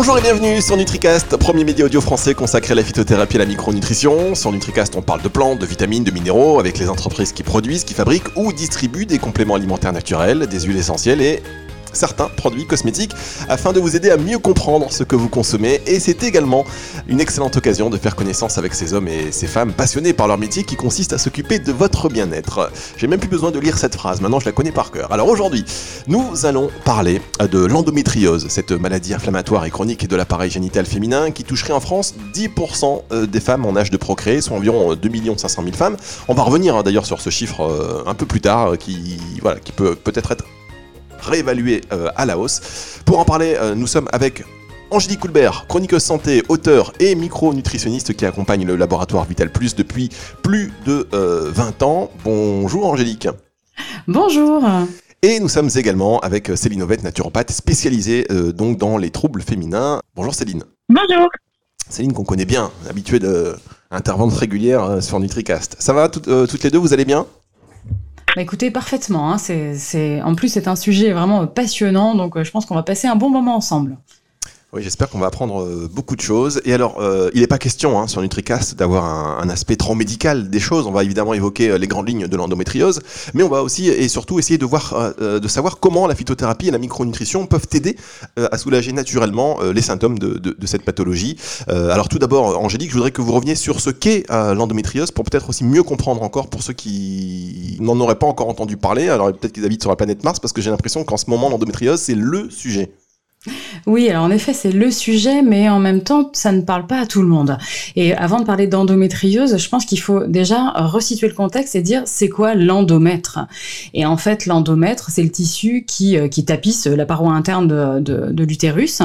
Bonjour et bienvenue sur NutriCast, premier média audio français consacré à la phytothérapie et à la micronutrition. Sur NutriCast, on parle de plantes, de vitamines, de minéraux avec les entreprises qui produisent, qui fabriquent ou distribuent des compléments alimentaires naturels, des huiles essentielles et certains produits cosmétiques afin de vous aider à mieux comprendre ce que vous consommez et c'est également une excellente occasion de faire connaissance avec ces hommes et ces femmes passionnés par leur métier qui consiste à s'occuper de votre bien-être. J'ai même plus besoin de lire cette phrase, maintenant je la connais par cœur. Alors aujourd'hui, nous allons parler de l'endométriose, cette maladie inflammatoire et chronique de l'appareil génital féminin qui toucherait en France 10% euh, des femmes en âge de procréer, soit environ 2 500 000 femmes. On va revenir hein, d'ailleurs sur ce chiffre euh, un peu plus tard qui, voilà, qui peut peut-être être réévalué euh, à la hausse. Pour en parler, euh, nous sommes avec Angélique Coulbert, chroniqueuse santé, auteur et micronutritionniste qui accompagne le laboratoire Vital Plus depuis plus de 20 euh, ans. Bonjour Angélique. Bonjour. Et nous sommes également avec Céline Ovette, naturopathe spécialisée donc dans les troubles féminins. Bonjour Céline. Bonjour. Céline qu'on connaît bien, habituée d'intervention régulière sur NutriCast. Ça va toutes les deux, vous allez bien? Bah, écoutez, parfaitement. Hein, c'est, En plus, c'est un sujet vraiment passionnant, donc euh, je pense qu'on va passer un bon moment ensemble. Oui, j'espère qu'on va apprendre euh, beaucoup de choses. Et alors, euh, il n'est pas question hein, sur NutriCast d'avoir un, aspect trop médical des choses. On va évidemment évoquer euh, les grandes lignes de l'endométriose, mais on va aussi et surtout essayer de voir, de savoir comment la phytothérapie et la micronutrition peuvent aider à soulager naturellement les symptômes de, de, cette pathologie. alors tout d'abord, Angélique, je voudrais que vous reveniez sur ce qu'est l'endométriose pour peut-être aussi mieux comprendre encore pour ceux qui n'en auraient pas encore entendu parler. Alors peut-être qu'ils habitent sur la planète Mars parce que j'ai l'impression qu'en ce moment l'endométriose c'est le sujet. Oui, alors en effet, c'est le sujet, mais en même temps, ça ne parle pas à tout le monde. Et avant de parler d'endométriose, je pense qu'il faut déjà resituer le contexte et dire c'est quoi l'endomètre? Et en fait, l'endomètre, c'est le tissu qui, euh, qui tapisse la paroi interne de, de, de l'utérus.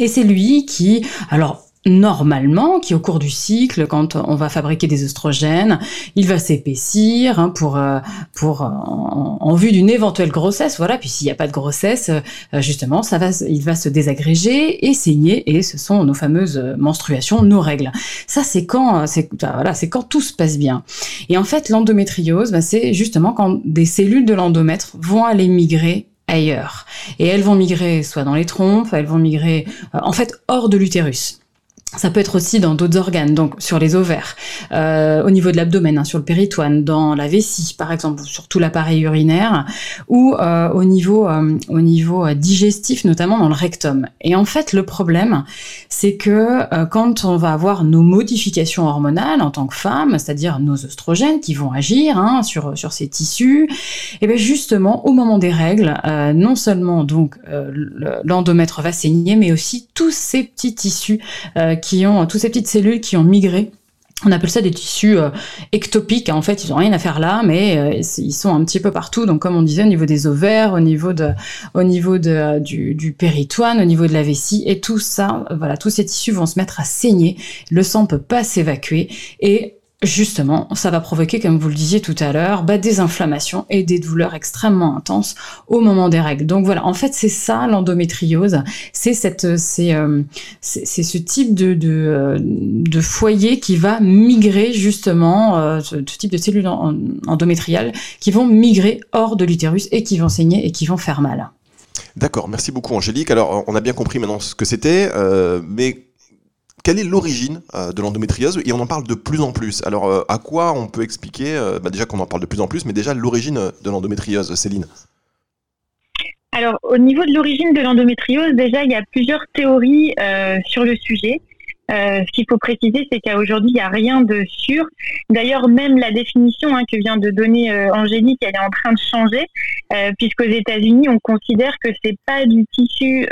Et c'est lui qui, alors normalement, qui au cours du cycle, quand on va fabriquer des oestrogènes, il va s'épaissir hein, pour euh, pour euh, en, vue d'une éventuelle grossesse. Voilà. Puis s'il n'y a pas de grossesse, euh, justement, ça va, il va se désagréger et saigner, et ce sont nos fameuses menstruations, nos règles. Ça, c'est quand c'est voilà, c'est quand tout se passe bien. Et en fait, l'endométriose, bah, c'est justement quand des cellules de l'endomètre vont aller migrer ailleurs. Et elles vont migrer soit dans les trompes, elles vont migrer en fait hors de l'utérus. Ça peut être aussi dans d'autres organes, donc sur les ovaires, euh, au niveau de l'abdomen, hein, sur le péritoine, dans la vessie par exemple, sur tout l'appareil urinaire, ou euh, au niveau, euh, au niveau digestif, notamment dans le rectum. Et en fait, le problème, c'est que quand on va avoir nos modifications hormonales en tant que femme, c'est-à-dire nos oestrogènes qui vont agir hein, sur sur ces tissus, et eh bien justement au moment des règles, non seulement donc l'endomètre va saigner, mais aussi tous ces petits tissus qui ont, toutes ces petites cellules qui ont migré on appelle ça des tissus euh, ectopiques. En fait, ils n'ont rien à faire là, mais euh, ils sont un petit peu partout. Donc, comme on disait, au niveau des ovaires, au niveau de, du, péritoine, au niveau de la vessie, et tout ça, voilà, tous ces tissus vont se mettre à saigner. Le sang peut pas s'évacuer et Justement, ça va provoquer, comme vous le disiez tout à l'heure, bah, des inflammations et des douleurs extrêmement intenses au moment des règles. Donc voilà, en fait, c'est ça l'endométriose, c'est cette, c'est, euh, c'est, ce type de, de, euh, de, foyer qui va migrer justement, euh, ce, type de cellules endométriales qui vont migrer hors de l'utérus et qui vont saigner et qui vont faire mal. D'accord, merci beaucoup Angélique. Alors, on a bien compris maintenant ce que c'était, mais quelle est l'origine euh, de l'endométriose Et on en parle de plus en plus. Alors, euh, à quoi on peut expliquer, euh, bah, déjà qu'on en parle de plus en plus, mais déjà l'origine de l'endométriose, Céline? Alors, au niveau de l'origine de l'endométriose, déjà, il y a plusieurs théories sur le sujet. Euh, ce qu'il faut préciser, c'est qu'à aujourd'hui, il n'y a rien de sûr. D'ailleurs, même la définition hein, que vient de donner euh, Angélique, elle est en train de changer, euh, puisqu'aux États-Unis, on considère que c'est pas du tissu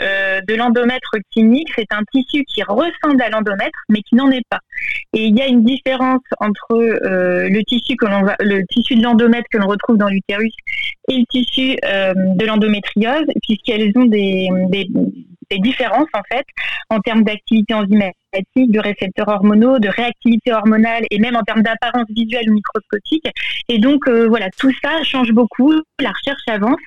de l'endomètre clinique, c'est un tissu qui ressemble à l'endomètre, mais qui n'en est pas. Et il y a une différence entre le tissu que l'on va, le tissu de l'endomètre que l'on retrouve dans l'utérus et le tissu de l'endométriose, puisqu'elles ont des des différences en fait en termes d'activité enzymatique, de récepteurs hormonaux, de réactivité hormonale et même en termes d'apparence visuelle microscopique. Et donc euh, voilà, tout ça change beaucoup. La recherche avance.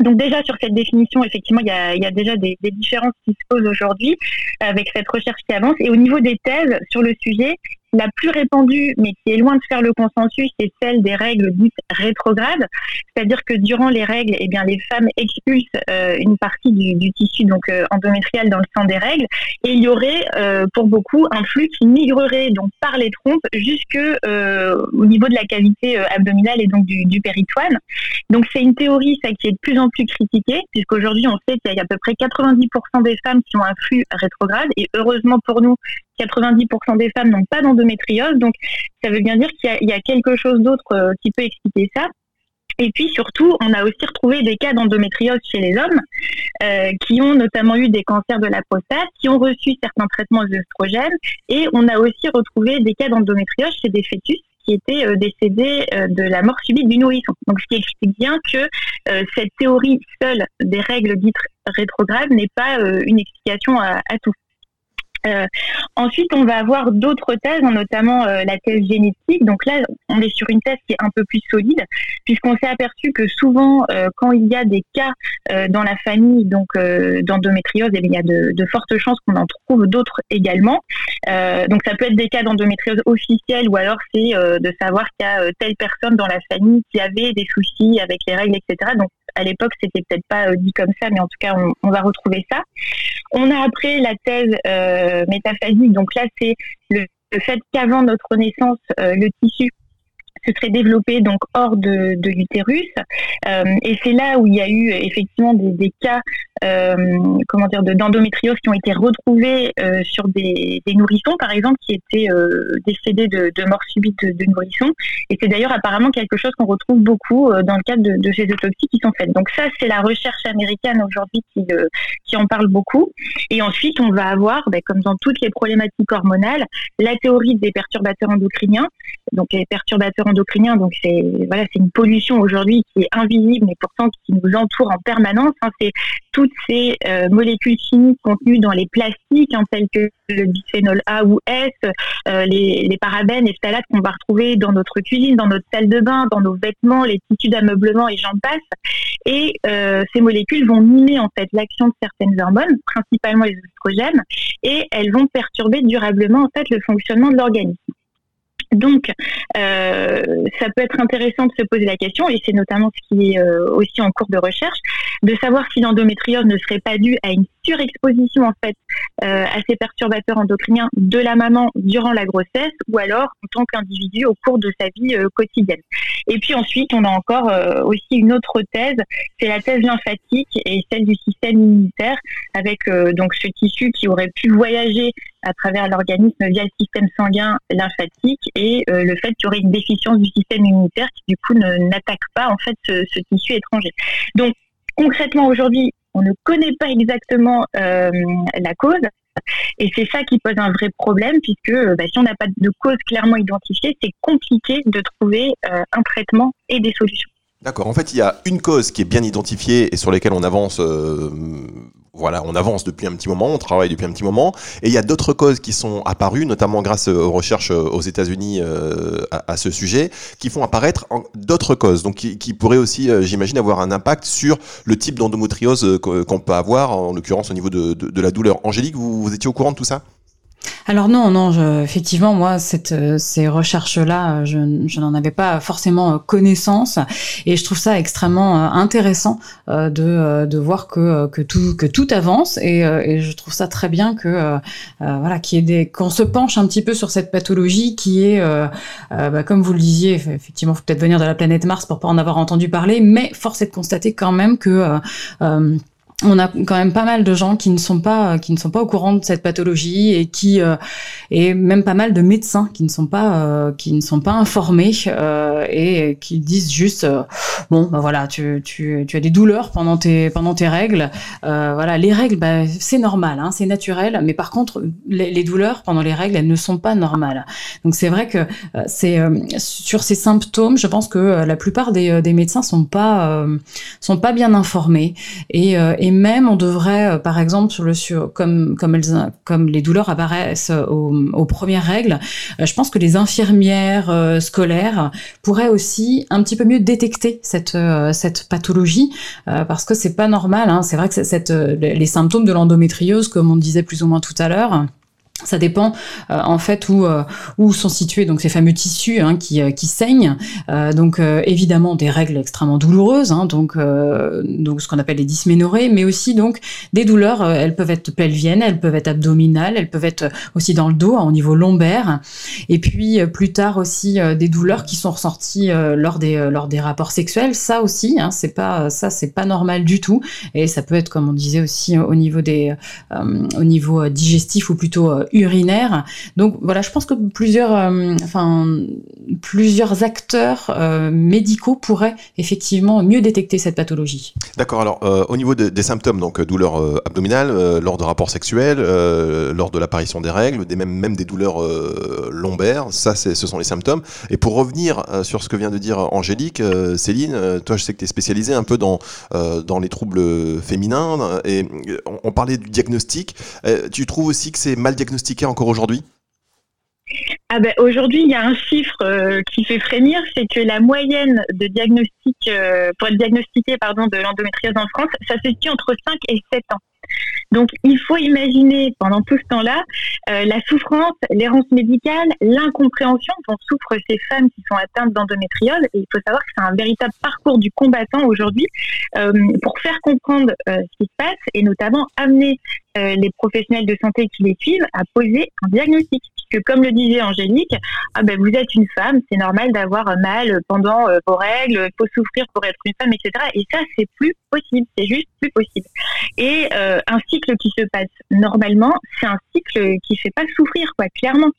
Donc déjà sur cette définition, effectivement, il y a, il y a déjà des, des, différences qui se posent aujourd'hui avec cette recherche qui avance. Et au niveau des thèses sur le sujet, La plus répandue, mais qui est loin de faire le consensus, c'est celle des règles dites rétrogrades, c'est-à-dire que durant les règles, eh bien, les femmes expulsent euh, une partie du, tissu donc euh, endométrial dans le sang des règles, et il y aurait euh, pour beaucoup un flux qui migrerait donc par les trompes jusque au niveau de la cavité abdominale et donc du, du péritoine. Donc c'est une théorie ça qui est de plus en plus critiquée, puisqu'aujourd'hui on sait qu'il y a à peu près 90% des femmes qui ont un flux rétrograde, et heureusement pour nous, 90% des femmes n'ont pas d'endométriose. Donc, ça veut bien dire qu'il y, a quelque chose d'autre euh, qui peut expliquer ça. Et puis surtout, on a aussi retrouvé des cas d'endométriose chez les hommes euh, qui ont notamment eu des cancers de la prostate, qui ont reçu certains traitements d'œstrogènes, et on a aussi retrouvé des cas d'endométriose chez des fœtus qui étaient euh, décédés de la mort subite du nourrisson. Donc, ce qui explique bien que cette théorie seule des règles dites rétrogrades n'est pas une explication à tout. Euh, ensuite, on va avoir d'autres thèses, notamment euh, la thèse génétique. Donc là, on est sur une thèse qui est un peu plus solide, puisqu'on s'est aperçu que souvent, euh, quand il y a des cas dans la famille donc d'endométriose, eh il y a de, de, fortes chances qu'on en trouve d'autres également. donc ça peut être des cas d'endométriose officielle, ou alors c'est de savoir qu'il y a telle personne dans la famille qui avait des soucis avec les règles, etc. Donc à l'époque, c'était peut-être pas dit comme ça, mais en tout cas, on, va retrouver ça. On a après la thèse euh. Donc là, c'est le, fait qu'avant notre naissance, euh, le tissu se serait développé donc hors de, l'utérus. Euh, et c'est là où il y a eu effectivement des, cas euh, comment dire d'endométriose qui ont été retrouvés euh, sur des, nourrissons par exemple qui étaient décédés de, mort subite de, nourrissons. Et c'est d'ailleurs apparemment quelque chose qu'on retrouve beaucoup dans le cadre de, ces autopsies qui sont faites. Donc ça c'est la recherche américaine aujourd'hui qui, qui en parle beaucoup. Et ensuite on va avoir, ben, comme dans toutes les problématiques hormonales, la théorie des perturbateurs endocriniens. Donc les perturbateurs endocrinien. Donc c'est voilà, c'est une pollution aujourd'hui qui est invisible, mais pourtant qui nous entoure en permanence. Hein. C'est ces euh, molécules chimiques contenues dans les plastiques, hein, telles que le bisphénol A ou S, euh, les, les, parabènes et phtalates qu'on va retrouver dans notre cuisine, dans notre salle de bain, dans nos vêtements, les tissus d'ameublement et j'en passe. Et euh, ces molécules vont mimer en fait l'action de certaines hormones, principalement les oestrogènes, et elles vont perturber durablement en fait le fonctionnement de l'organisme. Donc, ça peut être intéressant de se poser la question, et c'est notamment ce qui est aussi en cours de recherche, de savoir si l'endométriose ne serait pas due à une surexposition en fait euh, à ces perturbateurs endocriniens de la maman durant la grossesse, ou alors en tant qu'individu au cours de sa vie quotidienne. Et puis ensuite, on a encore aussi une autre thèse, c'est la thèse lymphatique et celle du système immunitaire, avec donc ce tissu qui aurait pu voyager à travers l'organisme via le système sanguin lymphatique et euh, le fait qu'il y aurait une déficience du système immunitaire qui du coup n'attaque pas en fait ce, tissu étranger. Donc concrètement aujourd'hui, on ne connaît pas exactement euh, la cause. Et c'est ça qui pose un vrai problème, puisque euh, bah, si on n'a pas de cause clairement identifiée, c'est compliqué de trouver un traitement et des solutions. D'accord. En fait, il y a une cause qui est bien identifiée et sur laquelle on avance. Euh, voilà, on avance depuis un petit moment, on travaille depuis un petit moment, et il y a d'autres causes qui sont apparues, notamment grâce aux recherches euh, aux États-Unis euh, à, ce sujet, qui font apparaître d'autres causes, donc qui, pourraient aussi, j'imagine, avoir un impact sur le type d'endométriose qu'on peut avoir, en l'occurrence au niveau de, de, la douleur. Angélique, vous, vous étiez au courant de tout ça? Alors non, non, effectivement, moi, cette, euh, ces recherches-là, je, je n'en avais pas forcément euh, connaissance, et je trouve ça extrêmement euh, intéressant de, voir que, tout avance, et, et je trouve ça très bien que voilà, qu'on se penche un petit peu sur cette pathologie qui est, bah, comme vous le disiez, effectivement, faut peut-être venir de la planète Mars pour pas en avoir entendu parler, mais force est de constater quand même que on a quand même pas mal de gens qui ne sont pas qui ne sont pas au courant de cette pathologie et qui euh, et même pas mal de médecins qui ne sont pas euh, qui ne sont pas informés euh, et qui disent juste bon bah voilà tu, tu, tu as des douleurs pendant tes pendant tes règles. Voilà les règles bah, c'est normal hein, c'est naturel mais par contre les, douleurs pendant les règles elles ne sont pas normales. Donc c'est vrai que c'est sur ces symptômes je pense que la plupart des, des médecins sont pas sont pas bien informés. Et et même, on devrait, euh, par exemple, sur le sur, comme comme les douleurs apparaissent aux, premières règles, euh, je pense que les infirmières euh, scolaires pourraient aussi un petit peu mieux détecter cette cette pathologie parce que c'est pas normal. Hein. C'est vrai que cette les symptômes de l'endométriose, comme on disait plus ou moins tout à l'heure Ça dépend euh, en fait où, euh, où sont situés donc ces fameux tissus hein, qui, euh, qui saignent. donc évidemment des règles extrêmement douloureuses, hein, donc, donc ce qu'on appelle les dysménorrhées, mais aussi donc des douleurs. elles peuvent être pelviennes, elles peuvent être abdominales, elles peuvent être aussi dans le dos, hein, au niveau lombaire. Et puis plus tard aussi des douleurs qui sont ressorties lors des lors des rapports sexuels. Ça aussi, hein, c'est pas ça c'est pas normal du tout. Et ça peut être comme on disait aussi au niveau des au niveau digestif ou plutôt urinaire. Donc voilà, je pense que plusieurs, euh, enfin, plusieurs acteurs euh, médicaux pourraient effectivement mieux détecter cette pathologie. D'accord. Alors euh, au niveau des symptômes, donc douleurs abdominales, lors de rapports sexuels, lors de l'apparition des règles, des, même, même des douleurs lombaires, ça, ce sont les symptômes. Et pour revenir sur ce que vient de dire Angélique, Céline, toi, je sais que tu es spécialisée un peu dans, dans les troubles féminins et on, on parlait du diagnostic. tu trouves aussi que c'est mal diagnostiqué encore aujourd'hui ah ben, Aujourd'hui, il y a un chiffre euh, qui fait frémir, c'est que la moyenne de diagnostic, euh, pour être diagnostiqué de l'endométriose en France, ça se situe entre 5 et 7 ans. Donc, il faut imaginer pendant tout ce temps-là euh, la souffrance, l'errance médicale, l'incompréhension dont souffrent ces femmes qui sont atteintes d'endométriose. Et il faut savoir que c'est un véritable parcours du combattant aujourd'hui pour faire comprendre ce qui se passe et notamment amener les professionnels de santé qui les suivent à poser un diagnostic que comme le disait Angélique, ah ben vous êtes une femme, c'est normal d'avoir mal pendant euh, vos règles, il faut souffrir pour être une femme, etc. Et ça, c'est plus possible, c'est juste plus possible. Et euh, un cycle qui se passe normalement, c'est un cycle qui fait pas souffrir, quoi, clairement.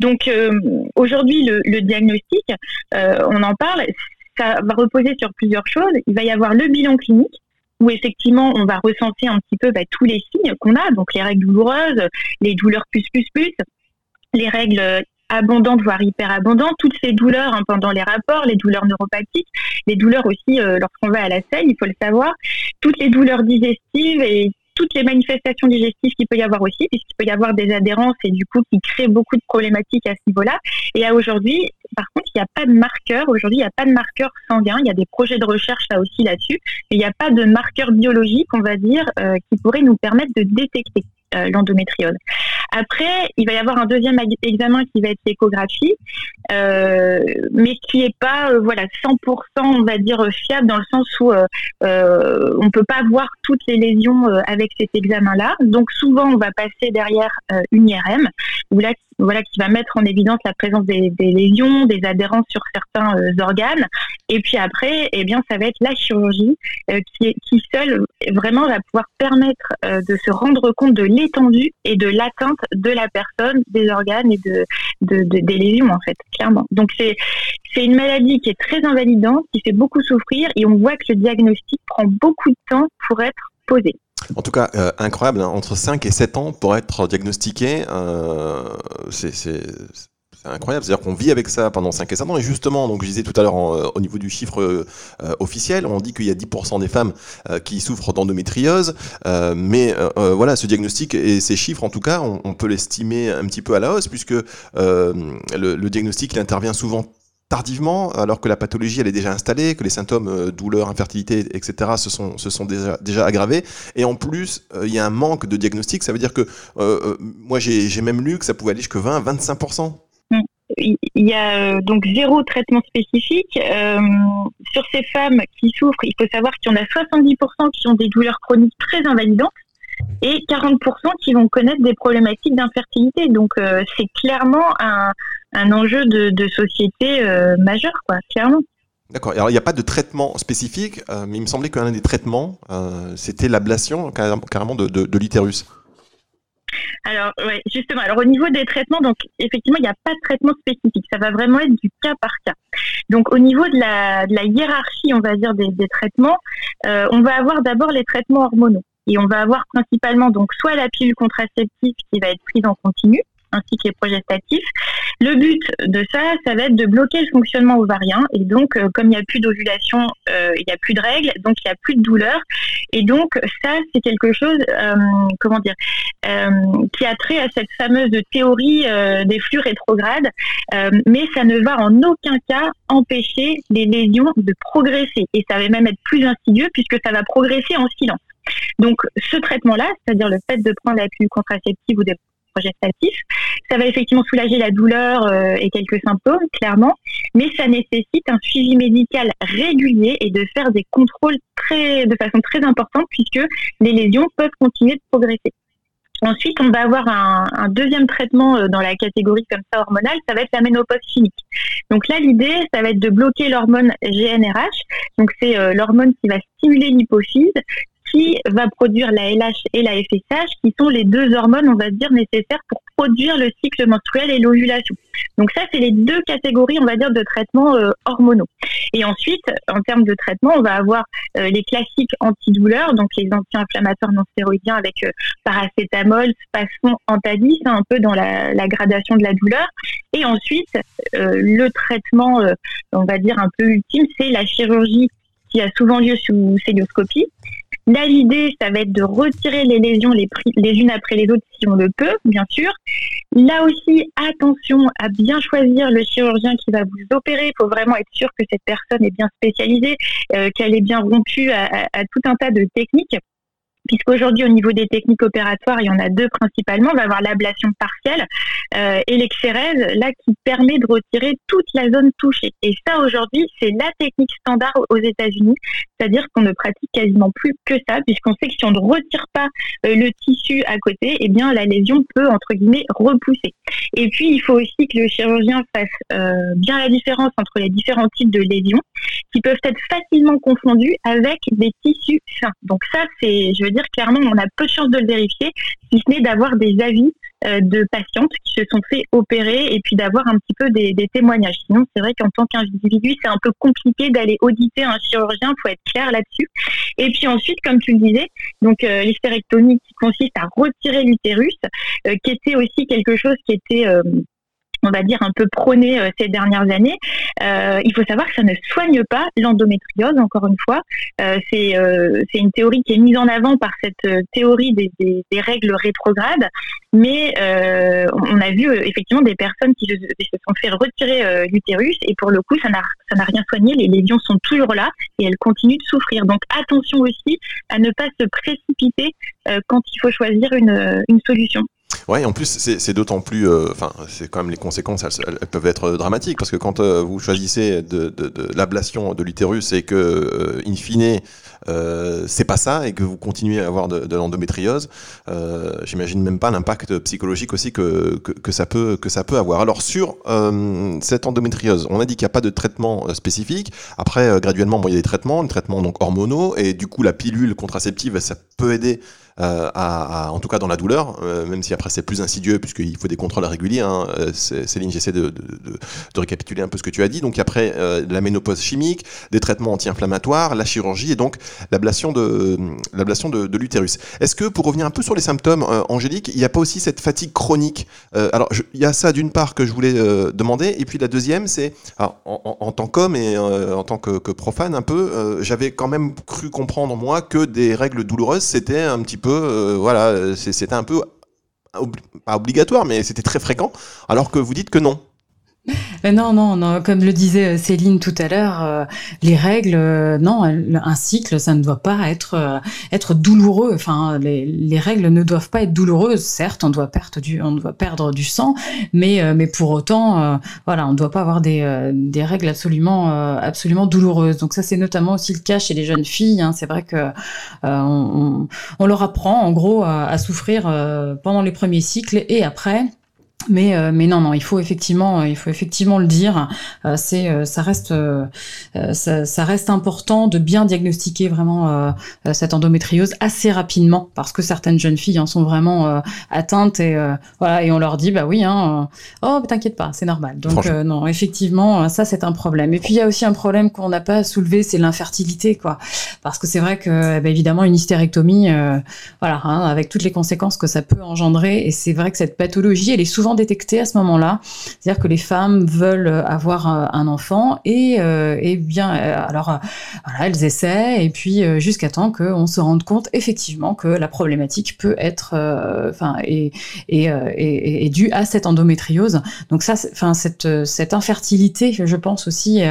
Donc euh, aujourd'hui, le, diagnostic, on en parle, ça va reposer sur plusieurs choses. Il va y avoir le bilan clinique où effectivement on va recenser un petit peu bah, tous les signes qu'on a, donc les règles douloureuses, les douleurs plus plus plus, les règles abondantes, voire hyperabondantes, toutes ces douleurs hein, pendant les rapports, les douleurs neuropathiques, les douleurs aussi euh, lorsqu'on va à la selle, il faut le savoir, toutes les douleurs digestives et toutes les manifestations digestives qu'il peut y avoir aussi, puisqu'il peut y avoir des adhérences et du coup qui créent beaucoup de problématiques à ce niveau-là. Et à aujourd'hui, par contre, il n'y a pas de marqueur. Aujourd'hui, il n'y a pas de marqueur sanguin. Il y a des projets de recherche là aussi là-dessus. Il n'y a pas de marqueur biologique, on va dire, euh, qui pourrait nous permettre de détecter euh, l'endométriose. Après, il va y avoir un deuxième examen qui va être l'échographie, euh, mais qui n'est pas euh, voilà 100% on va dire fiable dans le sens où euh, euh on peut pas voir toutes les lésions avec cet examen-là. Donc souvent on va passer derrière une IRM où là voilà, qui va mettre en évidence la présence des, lésions, des adhérences sur certains euh, organes. Et puis après, eh bien, ça va être la chirurgie euh, qui, qui seule vraiment va pouvoir permettre euh, de se rendre compte de l'étendue et de l'atteinte de la personne, des organes et de, des lésions en fait, clairement. Donc c'est c'est une maladie qui est très invalidante, qui fait beaucoup souffrir et on voit que le diagnostic prend beaucoup de temps pour être posé. En tout cas, euh, incroyable, hein. entre 5 et 7 ans pour être diagnostiqué, euh, c'est incroyable. C'est-à-dire qu'on vit avec ça pendant 5 et 7 ans. Et justement, donc je disais tout à l'heure euh, au niveau du chiffre officiel, on dit qu'il y a 10% des femmes qui souffrent d'endométriose. mais voilà, ce diagnostic et ces chiffres, en tout cas, on, peut l'estimer un petit peu à la hausse, puisque le, le, diagnostic il intervient souvent tardivement, alors que la pathologie elle est déjà installée, que les symptômes euh, douleur, infertilité, etc. se sont, se sont déjà, aggravés. Et en plus, euh, il y a un manque de diagnostic. Ça veut dire que euh, moi j'ai même lu que ça pouvait aller jusqu'à 20-25%. Il y a donc zéro traitement spécifique. sur ces femmes qui souffrent, il faut savoir qu'il y en a 70% qui ont des douleurs chroniques très invalidantes et 40% qui vont connaître des problématiques d'infertilité. Donc c'est clairement un, un enjeu de, société euh, majeur, quoi, clairement. D'accord. Alors, il n'y a pas de traitement spécifique, euh, mais il me semblait qu'un des traitements, euh, c'était l'ablation carrément de, de, l'utérus. Alors, ouais, justement. Alors, au niveau des traitements, donc, effectivement, il n'y a pas de traitement spécifique. Ça va vraiment être du cas par cas. Donc, au niveau de la, de la hiérarchie, on va dire, des, des traitements, on va avoir d'abord les traitements hormonaux. Et on va avoir principalement, donc, soit la pilule contraceptive qui va être prise en continu, ainsi que les progestatifs. Le but de ça, ça va être de bloquer le fonctionnement ovarien. Et donc, euh, comme il n'y a plus d'ovulation, euh, il n'y a plus de règles, donc il n'y a plus de douleur. Et donc, ça, c'est quelque chose, euh, comment dire, qui a trait à cette fameuse théorie des flux rétrogrades. mais ça ne va en aucun cas empêcher les lésions de progresser. Et ça va même être plus insidieux puisque ça va progresser en silence. Donc, ce traitement-là, c'est-à-dire le fait de prendre la pilule contraceptive ou des progestatif. Ça va effectivement soulager la douleur euh, et quelques symptômes, clairement, mais ça nécessite un suivi médical régulier et de faire des contrôles très, de façon très importante puisque les lésions peuvent continuer de progresser. Ensuite, on va avoir un, un, deuxième traitement euh, dans la catégorie comme ça hormonale, ça va être la ménopause chimique. Donc là, l'idée, ça va être de bloquer l'hormone GNRH. Donc c'est euh, l'hormone qui va stimuler l'hypophyse, qui va produire la LH et la FSH, qui sont les deux hormones, on va dire, nécessaires pour produire le cycle menstruel et l'ovulation. Donc ça, c'est les deux catégories, on va dire, de traitements euh, hormonaux. Et ensuite, en termes de traitement, on va avoir euh, les classiques antidouleurs, donc les anti-inflammatoires non stéroïdiens avec euh, paracétamol, spasmon, antadis, hein, un peu dans la, gradation de la douleur. Et ensuite, le traitement, on va dire, un peu ultime, c'est la chirurgie qui a souvent lieu sous célioscopie. Là, l'idée, ça va être de retirer les lésions les, unes après les autres si on le peut, bien sûr. Là aussi, attention à bien choisir le chirurgien qui va vous opérer. Il faut vraiment être sûr que cette personne est bien spécialisée, euh, qu'elle est bien rompue à, tout un tas de techniques puisqu'aujourd'hui au niveau des techniques opératoires, il y en a deux principalement. On va avoir l'ablation partielle euh, et l'exérèse, là qui permet de retirer toute la zone touchée. Et ça aujourd'hui, c'est la technique standard aux États-Unis, c'est-à-dire qu'on ne pratique quasiment plus que ça, puisqu'on sait que si on ne retire pas euh, le tissu à côté, eh bien la lésion peut entre guillemets repousser. Et puis il faut aussi que le chirurgien fasse euh, bien la différence entre les différents types de lésions, qui peuvent être facilement confondus avec des tissus fins. Donc ça, c'est, je veux dire clairement, on a peu de chances de le vérifier, si ce n'est d'avoir des avis euh, de patientes qui se sont fait opérer et puis d'avoir un petit peu des, témoignages. Sinon, c'est vrai qu'en tant qu'individu, c'est un peu compliqué d'aller auditer un chirurgien, faut être clair là-dessus. Et puis ensuite, comme tu le disais, donc euh, qui consiste à retirer l'utérus, euh, qui était aussi quelque chose qui était on va dire, un peu prôné euh, ces dernières années. Euh, il faut savoir que ça ne soigne pas l'endométriose, encore une fois. Euh, c'est euh, une théorie qui est mise en avant par cette euh, théorie des, des, des règles rétrogrades, mais euh, on a vu effectivement des personnes qui se, sont fait retirer l'utérus et pour le coup, ça n'a rien soigné. Les lésions sont toujours là et elles continuent de souffrir. Donc attention aussi à ne pas se précipiter quand il faut choisir une, une solution. Ouais, en plus, c'est d'autant plus. Euh, enfin, c'est quand même les conséquences, elles, peuvent être dramatiques parce que quand euh, vous choisissez de, l'ablation de l'utérus et que, euh, in fine, c'est pas ça et que vous continuez à avoir de, l'endométriose, j'imagine même pas l'impact psychologique aussi que, que, que, ça peut, que ça peut avoir. Alors, sur cette endométriose, on a dit qu'il n'y a pas de traitement spécifique. Après, graduellement, bon, il y a des traitements, des traitements donc hormonaux et du coup, la pilule contraceptive, ça peut aider euh, en tout cas dans la douleur, euh, même si après c'est plus insidieux puisqu'il faut des contrôles réguliers. Hein. Euh, Céline, j'essaie de, récapituler un peu ce que tu as dit. Donc après la ménopause chimique, des traitements anti-inflammatoires, la chirurgie et donc l'ablation de l'utérus. Est-ce que pour revenir un peu sur les symptômes, Angélique, il n'y a pas aussi cette fatigue chronique? Alors il y a ça d'une part que je voulais demander et puis la deuxième c'est en, tant qu'homme et en tant que, profane un peu, j'avais quand même cru comprendre moi que des règles douloureuses c'était un petit peu euh, voilà, c'était un peu pas obligatoire, mais c'était très fréquent, alors que vous dites que non. Non, non, non, comme le disait euh, Céline tout à l'heure, euh, les règles, euh, non, un cycle, ça ne doit pas être être douloureux. Enfin, les, les, règles ne doivent pas être douloureuses. Certes, on doit perdre du, on doit perdre du sang, mais mais pour autant, voilà, on ne doit pas avoir des, des règles absolument absolument douloureuses. Donc ça, c'est notamment aussi le cas chez les jeunes filles. Hein. C'est vrai que on, on, leur apprend en gros à, à souffrir pendant les premiers cycles et après mais, euh, mais non, non, il faut effectivement, il faut effectivement le dire. Euh, c'est, euh, ça reste, ça, ça, reste important de bien diagnostiquer vraiment cette endométriose assez rapidement, parce que certaines jeunes filles en sont vraiment atteintes et voilà, et on leur dit, bah oui, hein, oh, t'inquiète pas, c'est normal. Donc non, effectivement, ça c'est un problème. Et puis il y a aussi un problème qu'on n'a pas soulevé, c'est l'infertilité, quoi, parce que c'est vrai que, eh ben, évidemment, une hystérectomie, voilà, hein, avec toutes les conséquences que ça peut engendrer, et c'est vrai que cette pathologie, elle est souvent détecté à ce moment-là. C'est-à-dire que les femmes veulent avoir un enfant et, euh, bien, euh, alors elles essaient et puis euh, jusqu'à temps qu'on se rende compte effectivement que la problématique peut être, enfin, et, due à cette endométriose. Donc ça, enfin cette infertilité, je pense aussi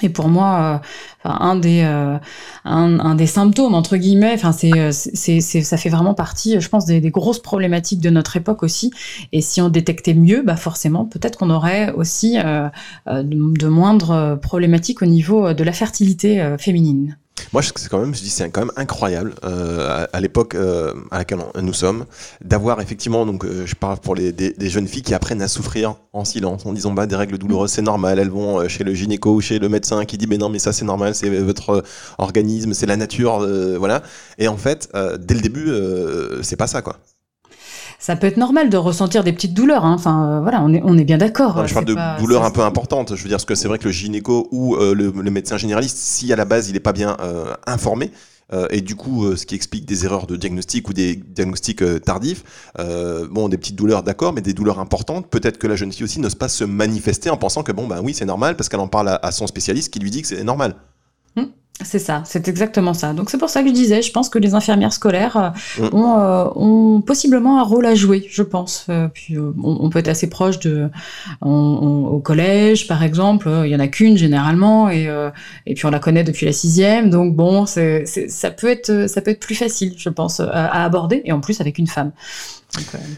Et pour moi, euh, un des euh, un, des symptômes entre guillemets, enfin c'est c'est ça fait vraiment partie, je pense, des, grosses problématiques de notre époque aussi. Et si on détectait mieux, bah forcément, peut-être qu'on aurait aussi de, de, moindres problématiques au niveau de la fertilité féminine. Moi, c'est quand même, je dis, c'est quand même incroyable euh, à, l'époque euh, à laquelle nous sommes, d'avoir effectivement, donc, euh, je parle pour les des, jeunes filles qui apprennent à souffrir en silence, en disant bah des règles douloureuses, c'est normal. Elles vont chez le gynéco ou chez le médecin qui dit mais non, mais ça c'est normal, c'est votre organisme, c'est la nature, voilà. Et en fait, dès le début, c'est pas ça, quoi ça peut être normal de ressentir des petites douleurs. Hein. Enfin, euh, voilà, on est, on est bien d'accord. Je parle de douleurs un peu importantes. Je veux dire, parce que c'est vrai que le gynéco ou euh, le, médecin généraliste, si à la base il n'est pas bien euh, informé, et du coup, ce qui explique des erreurs de diagnostic ou des diagnostics tardifs. bon, des petites douleurs, d'accord, mais des douleurs importantes. Peut-être que la jeune fille aussi n'ose pas se manifester en pensant que bon, ben oui, c'est normal parce qu'elle en parle à, son spécialiste qui lui dit que c'est normal. C'est ça, c'est exactement ça. Donc c'est pour ça que je disais, je pense que les infirmières scolaires euh, mm. euh, ont, possiblement un rôle à jouer, je pense. Euh, puis on, peut être assez proche de, au collège, par exemple, il y en a qu'une généralement, et, et puis on la connaît depuis la sixième, donc bon, c'est, ça peut être, ça peut être plus facile, je pense, à aborder, et en plus avec une femme.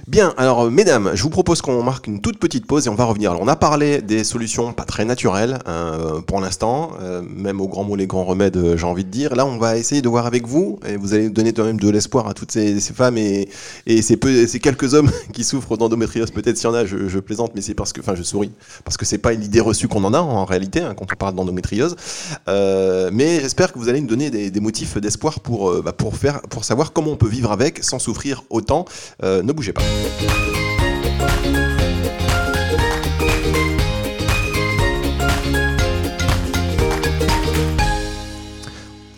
Bien, alors euh, mesdames, je vous propose qu'on marque une toute petite pause et on va revenir. Alors, on a parlé des solutions pas très naturelles euh, pour l'instant, euh, même au grand mot les grands remèdes, j'ai envie de dire. Là, on va essayer de voir avec vous et vous allez donner quand même de l'espoir à toutes ces, femmes et, et ces, quelques hommes qui souffrent d'endométriose. Peut-être s'il y en a, je, plaisante, mais c'est parce que, enfin, je souris parce que c'est pas une idée reçue qu'on en a en réalité hein, quand on parle d'endométriose. mais j'espère que vous allez nous donner des, motifs d'espoir pour, bah, pour pour savoir comment on peut vivre avec sans souffrir autant ne bougez pas.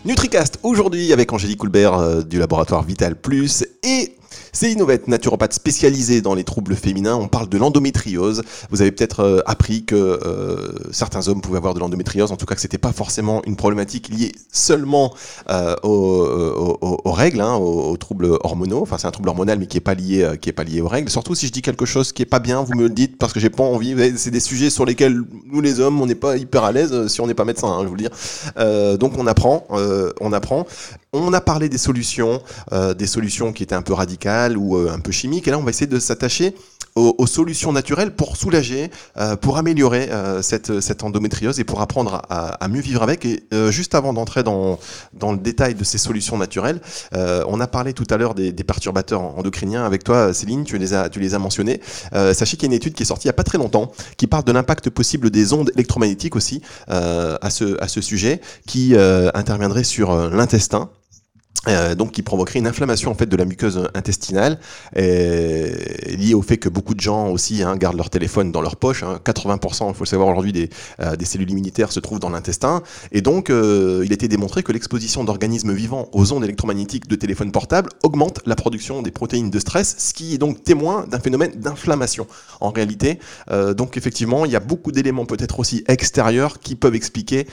NutriCast aujourd'hui avec Angélique Coulbert euh, du laboratoire Vital Plus et c'est Innovette, naturopathe spécialisée dans les troubles féminins. On parle de l'endométriose. Vous avez peut-être euh, appris que euh, certains hommes pouvaient avoir de l'endométriose, en tout cas que c'était pas forcément une problématique liée seulement euh, aux, règles, hein, aux, troubles hormonaux. Enfin, c'est un trouble hormonal, mais qui est pas lié, pas lié aux règles. Surtout si je dis quelque chose qui est pas bien, vous me le dites parce que j'ai pas envie. C'est des sujets sur lesquels nous les hommes, on n'est pas hyper à l'aise si on n'est pas médecin, hein, je vous le dire. donc on apprend, on apprend. On a parlé des solutions, des solutions qui étaient un peu radicales ou euh, un peu chimique. Et là, on va essayer de s'attacher aux, solutions naturelles pour soulager, euh, pour améliorer euh, cette, cette, endométriose et pour apprendre à, mieux vivre avec. Et juste avant d'entrer dans, dans le détail de ces solutions naturelles, on a parlé tout à l'heure des, perturbateurs endocriniens avec toi, Céline, tu les as, tu les as mentionnés. sachez qu'il y a une étude qui est sortie il n'y a pas très longtemps qui parle de l'impact possible des ondes électromagnétiques aussi à, ce, à ce sujet, qui interviendrait sur l'intestin euh, donc qui provoquerait une inflammation en fait de la muqueuse intestinale euh, liée au fait que beaucoup de gens aussi hein, gardent leur téléphone dans leur poche 80% hein. il faut le savoir aujourd'hui des, euh, des, cellules immunitaires se trouvent dans l'intestin. Et donc il a été démontré que l'exposition d'organismes vivants aux ondes électromagnétiques de téléphone portable augmente la production des protéines de stress ce qui est donc témoin d'un phénomène d'inflammation en réalité. Donc effectivement il y a beaucoup d'éléments peut-être aussi extérieurs qui peuvent expliquer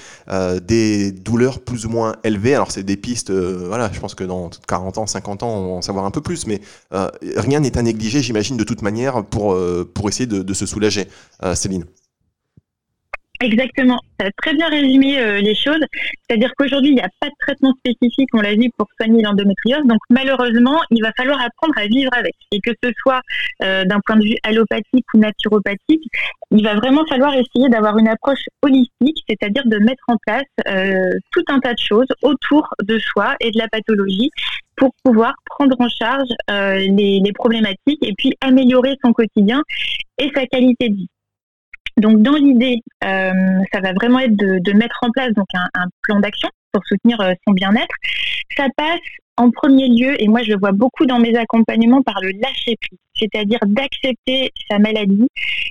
des douleurs plus ou moins élevées. Alors c'est des pistes voilà je pense que dans 40 ans, 50 ans, on va en savoir un peu plus, mais euh, rien n'est à négliger, j'imagine, de toute manière, pour, euh, essayer de, se soulager. Euh, Céline. Exactement, ça a très bien résumé euh, les choses. C'est-à-dire qu'aujourd'hui, il n'y a pas de traitement spécifique, on l'a dit, pour soigner l'endométriose. Donc malheureusement, il va falloir apprendre à vivre avec. Et que ce soit euh, d'un point de vue allopathique ou naturopathique, il va vraiment falloir essayer d'avoir une approche holistique, c'est-à-dire de mettre en place euh, tout un tas de choses autour de soi et de la pathologie pour pouvoir prendre en charge les, les problématiques et puis améliorer son quotidien et sa qualité de vie. Donc dans l'idée, euh, ça va vraiment être de, mettre en place donc un, plan d'action pour soutenir euh, son bien-être. Ça passe en premier lieu, et moi je le vois beaucoup dans mes accompagnements, par le lâcher prise, c'est-à-dire d'accepter sa maladie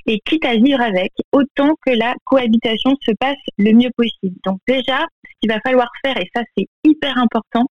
et quitte à vivre avec, autant que la cohabitation se passe le mieux possible. Donc déjà, ce qu'il va falloir faire, et ça c'est hyper important,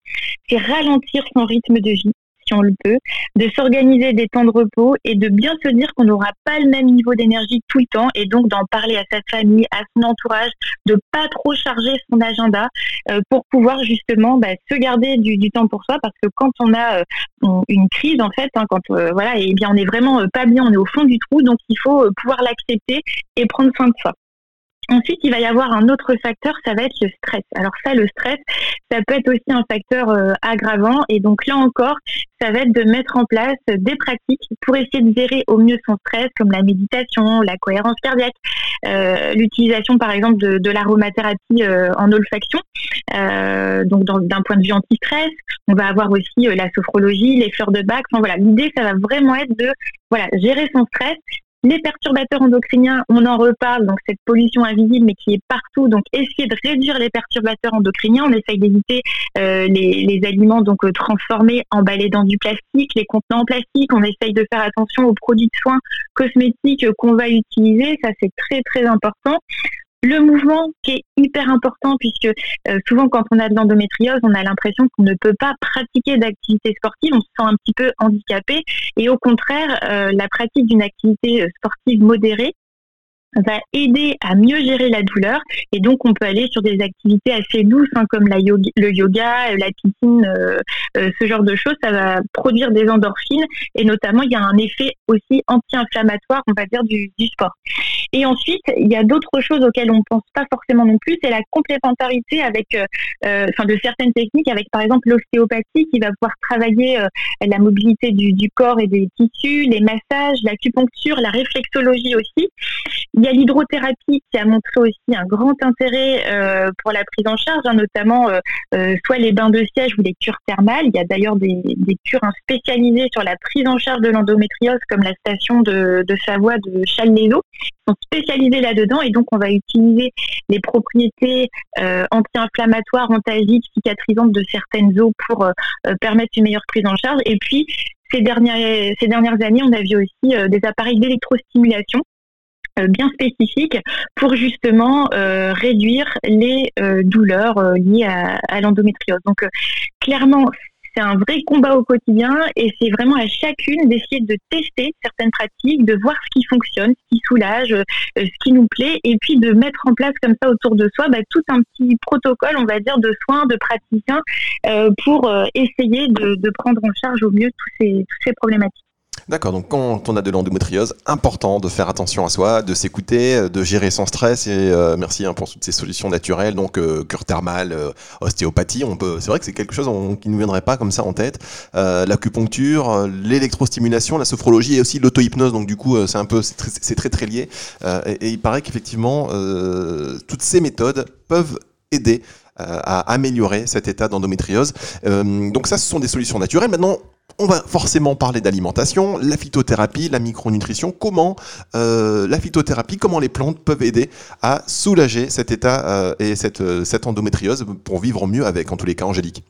c'est ralentir son rythme de vie on le peut, de s'organiser des temps de repos et de bien se dire qu'on n'aura pas le même niveau d'énergie tout le temps et donc d'en parler à sa famille, à son entourage, de pas trop charger son agenda euh, pour pouvoir justement bah, se garder du, temps pour soi parce que quand on a euh, une crise en fait, hein, quand euh, voilà, et eh bien on est vraiment pas bien, on est au fond du trou, donc il faut pouvoir l'accepter et prendre soin de soi. Ensuite, il va y avoir un autre facteur, ça va être le stress. Alors ça, le stress, ça peut être aussi un facteur euh, aggravant. Et donc là encore, ça va être de mettre en place des pratiques pour essayer de gérer au mieux son stress, comme la méditation, la cohérence cardiaque, euh, l'utilisation par exemple de, l'aromathérapie euh, en olfaction. donc d'un point de vue anti-stress, on va avoir aussi la sophrologie, les fleurs de bac. Enfin voilà, l'idée, ça va vraiment être de voilà gérer son stress les perturbateurs endocriniens, on en reparle, donc cette pollution invisible, mais qui est partout. Donc, essayer de réduire les perturbateurs endocriniens. On essaye d'éviter euh, les, aliments donc euh, transformés, emballés dans du plastique, les contenants en plastique. On essaye de faire attention aux produits de soins cosmétiques qu'on va utiliser. Ça, c'est très très important le mouvement qui est hyper important puisque euh, souvent quand on a de l'endométriose, on a l'impression qu'on ne peut pas pratiquer d'activité sportive, on se sent un petit peu handicapé et au contraire, euh, la pratique d'une activité euh, sportive modérée va aider à mieux gérer la douleur et donc on peut aller sur des activités assez douces hein, comme la yoga, le yoga, la piscine, ce genre de choses, ça va produire des endorphines et notamment il y a un effet aussi anti-inflammatoire, on va dire du, du, sport. Et ensuite il y a d'autres choses auxquelles on pense pas forcément non plus, c'est la complémentarité avec, euh, enfin de certaines techniques avec par exemple l'ostéopathie qui va pouvoir travailler la mobilité du, du corps et des tissus, les massages, l'acupuncture, la réflexologie aussi. Il y a l'hydrothérapie qui a montré aussi un grand intérêt euh, pour la prise en charge, hein, notamment euh, euh, soit les bains de siège ou les cures thermales. Il y a d'ailleurs des, cures hein, spécialisées sur la prise en charge de l'endométriose, comme la station de, Savoie de Challes-les-Eaux, sont spécialisées là-dedans. Et donc, on va utiliser les propriétés anti-inflammatoires, antalgiques, cicatrisantes de certaines eaux pour permettre une meilleure prise en charge. Et puis, ces dernières, ces dernières années, on a vu aussi des appareils d'électrostimulation euh, bien spécifique pour justement euh, réduire les euh, douleurs liées à, l'endométriose. Donc clairement, c'est un vrai combat au quotidien et c'est vraiment à chacune d'essayer de tester certaines pratiques, de voir ce qui fonctionne, ce qui soulage, ce qui nous plaît et puis de mettre en place comme ça autour de soi bah, tout un petit protocole, on va dire, de soins, de praticiens pour essayer de, prendre en charge au mieux tous toutes ces problématiques. D'accord, donc quand on a de l'endométriose, important de faire attention à soi, de s'écouter, de gérer son stress et euh, merci hein, pour toutes ces solutions naturelles, donc euh, cure thermale, euh, ostéopathie, on peut, c'est vrai que c'est quelque chose qui ne nous viendrait pas comme ça en tête. L'acupuncture, l'électrostimulation, la sophrologie et aussi l'auto-hypnose, donc du coup c'est un peu, c'est très, très lié. Et, il paraît qu'effectivement toutes ces méthodes peuvent aider à améliorer cet état d'endométriose. donc ça, ce sont des solutions naturelles. Maintenant, on va forcément parler d'alimentation, la phytothérapie, la micronutrition, comment euh, la phytothérapie, comment les plantes peuvent aider à soulager cet état euh, et cette, euh, cette endométriose pour vivre mieux avec, en tous les cas, Angélique?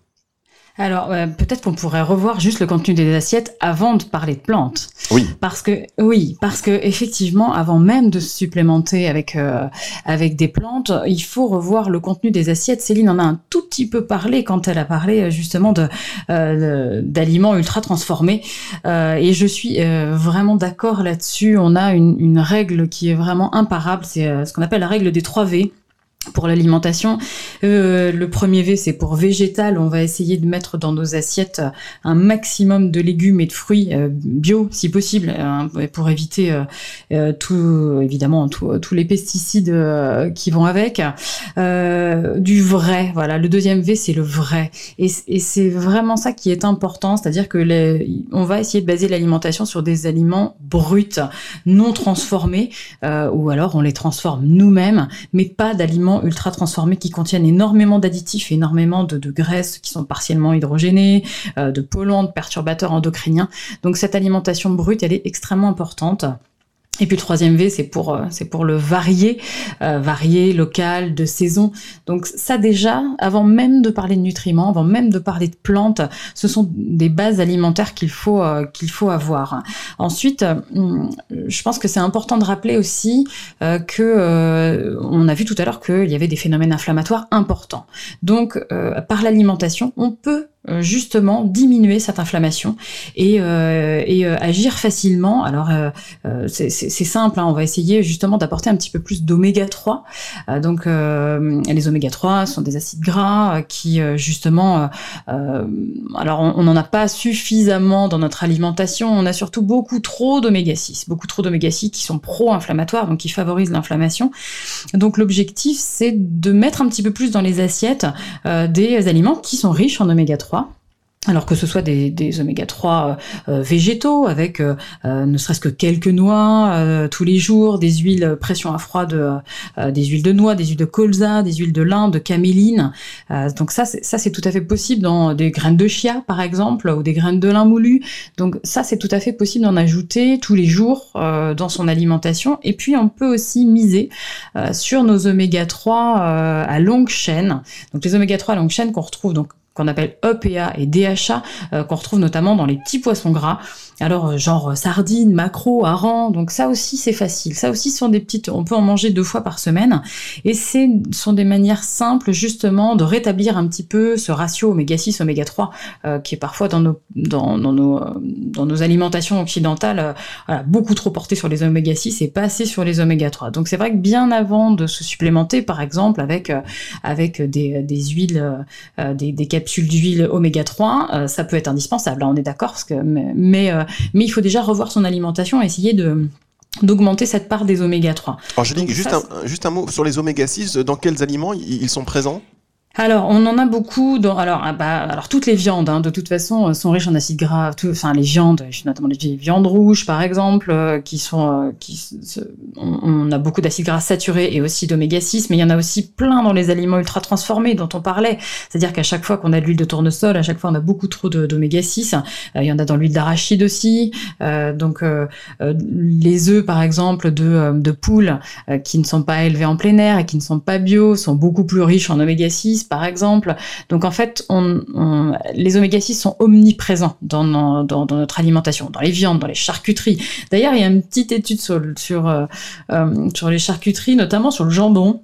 Alors euh, peut-être qu'on pourrait revoir juste le contenu des assiettes avant de parler de plantes. Oui. Parce que oui, parce que effectivement, avant même de se supplémenter avec euh, avec des plantes, il faut revoir le contenu des assiettes. Céline en a un tout petit peu parlé quand elle a parlé euh, justement de d'aliments ultra transformés. et je suis vraiment d'accord là-dessus. On a une, une règle qui est vraiment imparable. C'est ce qu'on appelle la règle des 3 V pour l'alimentation. Euh, le premier V, c'est pour végétal. On va essayer de mettre dans nos assiettes un maximum de légumes et de fruits euh, bio, si possible, hein, pour éviter euh, évidemment, tous les pesticides qui vont avec. du vrai, voilà. Le deuxième V, c'est le vrai. Et, c'est vraiment ça qui est important, c'est-à-dire que on va essayer de baser l'alimentation sur des aliments bruts, non transformés, ou alors on les transforme nous-mêmes, mais pas d'aliments ultra transformés qui contiennent énormément d'additifs, énormément de, graisses qui sont partiellement hydrogénées, euh, de polluants, de perturbateurs endocriniens. Donc cette alimentation brute, elle est extrêmement importante. Et puis le troisième V, c'est pour euh, c'est pour le varier, euh, varier local, de saison. Donc ça déjà, avant même de parler de nutriments, avant même de parler de plantes, ce sont des bases alimentaires qu'il faut euh, qu'il faut avoir. Ensuite, je pense que c'est important de rappeler aussi que on a vu tout à l'heure qu'il y avait des phénomènes inflammatoires importants. Donc par l'alimentation, on peut euh, justement diminuer cette inflammation et, euh, euh, agir facilement. Alors c'est simple, hein, on va essayer justement d'apporter un petit peu plus d'oméga 3. donc les oméga 3 sont des acides gras qui justement, alors on n'en a pas suffisamment dans notre alimentation, on a surtout beaucoup trop d'oméga 6, beaucoup trop d'oméga 6 qui sont pro-inflammatoires, donc qui favorisent l'inflammation. Donc l'objectif c'est de mettre un petit peu plus dans les assiettes des aliments qui sont riches en oméga 3 alors que ce soit des, oméga 3 euh, euh, végétaux avec euh, ne serait-ce que quelques noix tous les jours, des huiles pression à froid de des huiles de noix, des huiles de colza, des huiles de lin, de caméline. donc ça ça c'est tout à fait possible dans des graines de chia par exemple ou des graines de lin moulu. Donc ça c'est tout à fait possible d'en ajouter tous les jours dans son alimentation et puis on peut aussi miser sur nos oméga 3 à longue chaîne. Donc les oméga 3 à longue chaîne qu'on retrouve donc qu'on appelle EPA et DHA, euh, qu'on retrouve notamment dans les petits poissons gras. Alors, euh, genre sardines, maquereaux, harengs, donc ça aussi c'est facile. Ça aussi sont des petites, on peut en manger deux fois par semaine. Et c'est sont des manières simples justement de rétablir un petit peu ce ratio oméga 6, oméga 3 euh, qui est parfois dans nos, dans, nos, alimentations occidentales beaucoup trop porté sur les oméga 6 et pas assez sur les oméga 3. Donc c'est vrai que bien avant de se supplémenter par exemple avec, avec des, des huiles, des, des d'huile oméga 3, euh, ça peut être indispensable, on est d'accord, mais, mais, euh, mais, il faut déjà revoir son alimentation et essayer de d'augmenter cette part des oméga 3. Angélique, juste, un, juste un mot sur les oméga 6, dans quels aliments ils sont présents? Alors, on en a beaucoup dans. Alors, ah bah, alors toutes les viandes, hein, de toute façon, euh, sont riches en acides gras. enfin, les viandes, notamment les viandes rouges, par exemple, euh, qui sont, euh, qui, on, a beaucoup d'acides gras saturés et aussi d'oméga 6, mais il y en a aussi plein dans les aliments ultra transformés dont on parlait. C'est-à-dire qu'à chaque fois qu'on a de l'huile de tournesol, à chaque fois on a beaucoup trop d'oméga 6. il y en a dans l'huile d'arachide aussi. donc, les œufs, par exemple, de, de poules qui ne sont pas élevés en plein air et qui ne sont pas bio, sont beaucoup plus riches en oméga 6 par exemple. Donc en fait, les oméga 6 sont omniprésents dans, notre alimentation, dans les viandes, dans les charcuteries. D'ailleurs, il y a une petite étude sur, euh, euh, les charcuteries, notamment sur le jambon,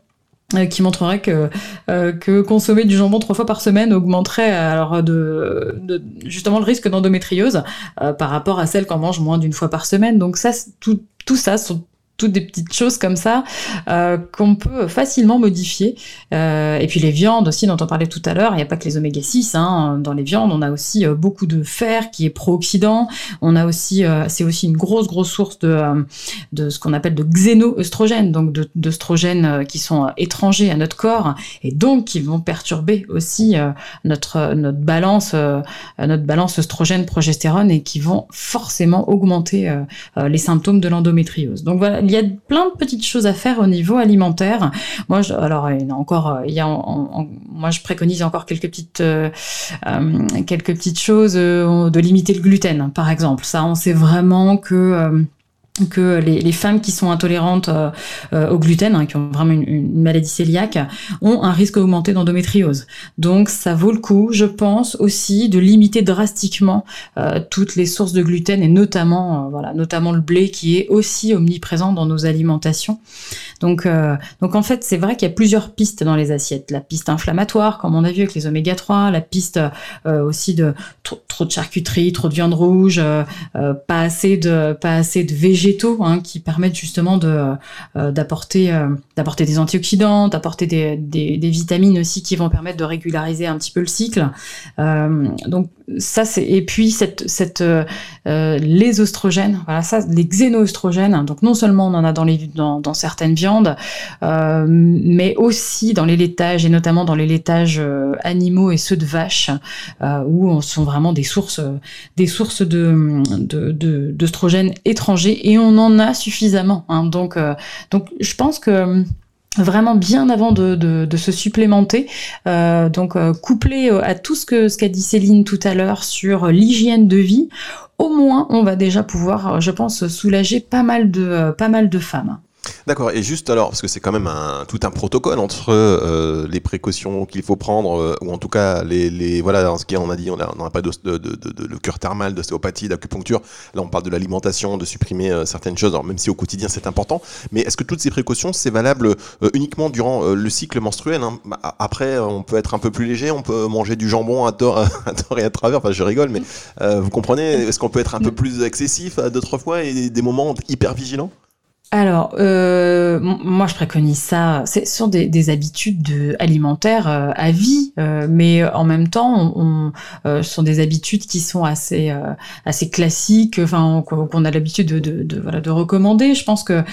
euh, qui montrerait que, consommer du jambon trois fois par semaine augmenterait justement le risque d'endométriose par rapport à celle qu'on mange moins d'une fois par semaine. Donc ça, tout, tout ça sont toutes des petites choses comme ça euh, qu'on peut facilement modifier. Euh, et puis les viandes aussi dont on parlait tout à l'heure, il n'y a pas que les oméga 6. Hein. Dans les viandes, on a aussi euh, beaucoup de fer qui est pro-oxydant. On a aussi, c'est aussi une grosse grosse source de, de ce qu'on appelle de xénoœstrogènes, donc d'œstrogènes qui sont étrangers à notre corps et donc qui vont perturber aussi notre notre balance notre balance œstrogène-progestérone et qui vont forcément augmenter les symptômes de l'endométriose. Donc voilà il y a plein de petites choses à faire au niveau alimentaire. Moi, je, alors encore, il moi je préconise encore quelques petites, euh, euh quelques petites choses euh, de limiter le gluten, par exemple. Ça, on sait vraiment que que les, les, femmes qui sont intolérantes euh, euh, au gluten, hein, qui ont vraiment une, une, maladie cœliaque, ont un risque augmenté d'endométriose. Donc ça vaut le coup, je pense aussi, de limiter drastiquement euh, toutes les sources de gluten et notamment, voilà, notamment le blé qui est aussi omniprésent dans nos alimentations. Donc, donc en fait, c'est vrai qu'il y a plusieurs pistes dans les assiettes. La piste inflammatoire, comme on a vu avec les oméga 3, la piste aussi de trop, de charcuterie, trop de viande rouge, pas assez de pas assez de végétaux Hein, qui permettent justement de euh, d'apporter euh, d'apporter des antioxydants, d'apporter des, vitamines aussi qui vont permettre de régulariser un petit peu le cycle. Euh, donc ça c'est et puis cette cette les oestrogènes, voilà ça les xénoestrogènes. Donc non seulement on en a dans les dans, certaines viandes, mais aussi dans les laitages et notamment dans les laitages animaux et ceux de vaches où on sont vraiment des sources des sources de étrangers et on en a suffisamment. Hein. Donc, euh, donc je pense que vraiment bien avant de, se supplémenter. Euh, donc euh, couplé à tout ce que ce qu'a dit Céline tout à l'heure sur l'hygiène de vie, au moins on va déjà pouvoir, je pense, soulager pas mal de femmes. D'accord. Et juste alors, parce que c'est quand même un, tout un protocole entre euh, les précautions qu'il faut prendre, euh, ou en tout cas les, les voilà, dans ce qui on a dit, on n'a pas de, de, de, de, de cure thermal, d'ostéopathie, d'acupuncture. Là, on parle de l'alimentation, de supprimer euh, certaines choses. Alors même si au quotidien c'est important, mais est-ce que toutes ces précautions c'est valable euh, uniquement durant euh, le cycle menstruel hein? Bah, Après, on peut être un peu plus léger, on peut manger du jambon à tort, à tort et à travers. Enfin, je rigole, mais vous comprenez Est-ce qu'on peut être un peu plus excessif d'autres fois et des moments hyper vigilants? Alors, euh, moi, je préconise ça. Ce sont des, des habitudes de, alimentaires euh, à vie, euh, mais en même temps, on, ce sont des habitudes qui sont assez, assez classiques, enfin, qu'on a l'habitude de, voilà, de recommander. Je pense que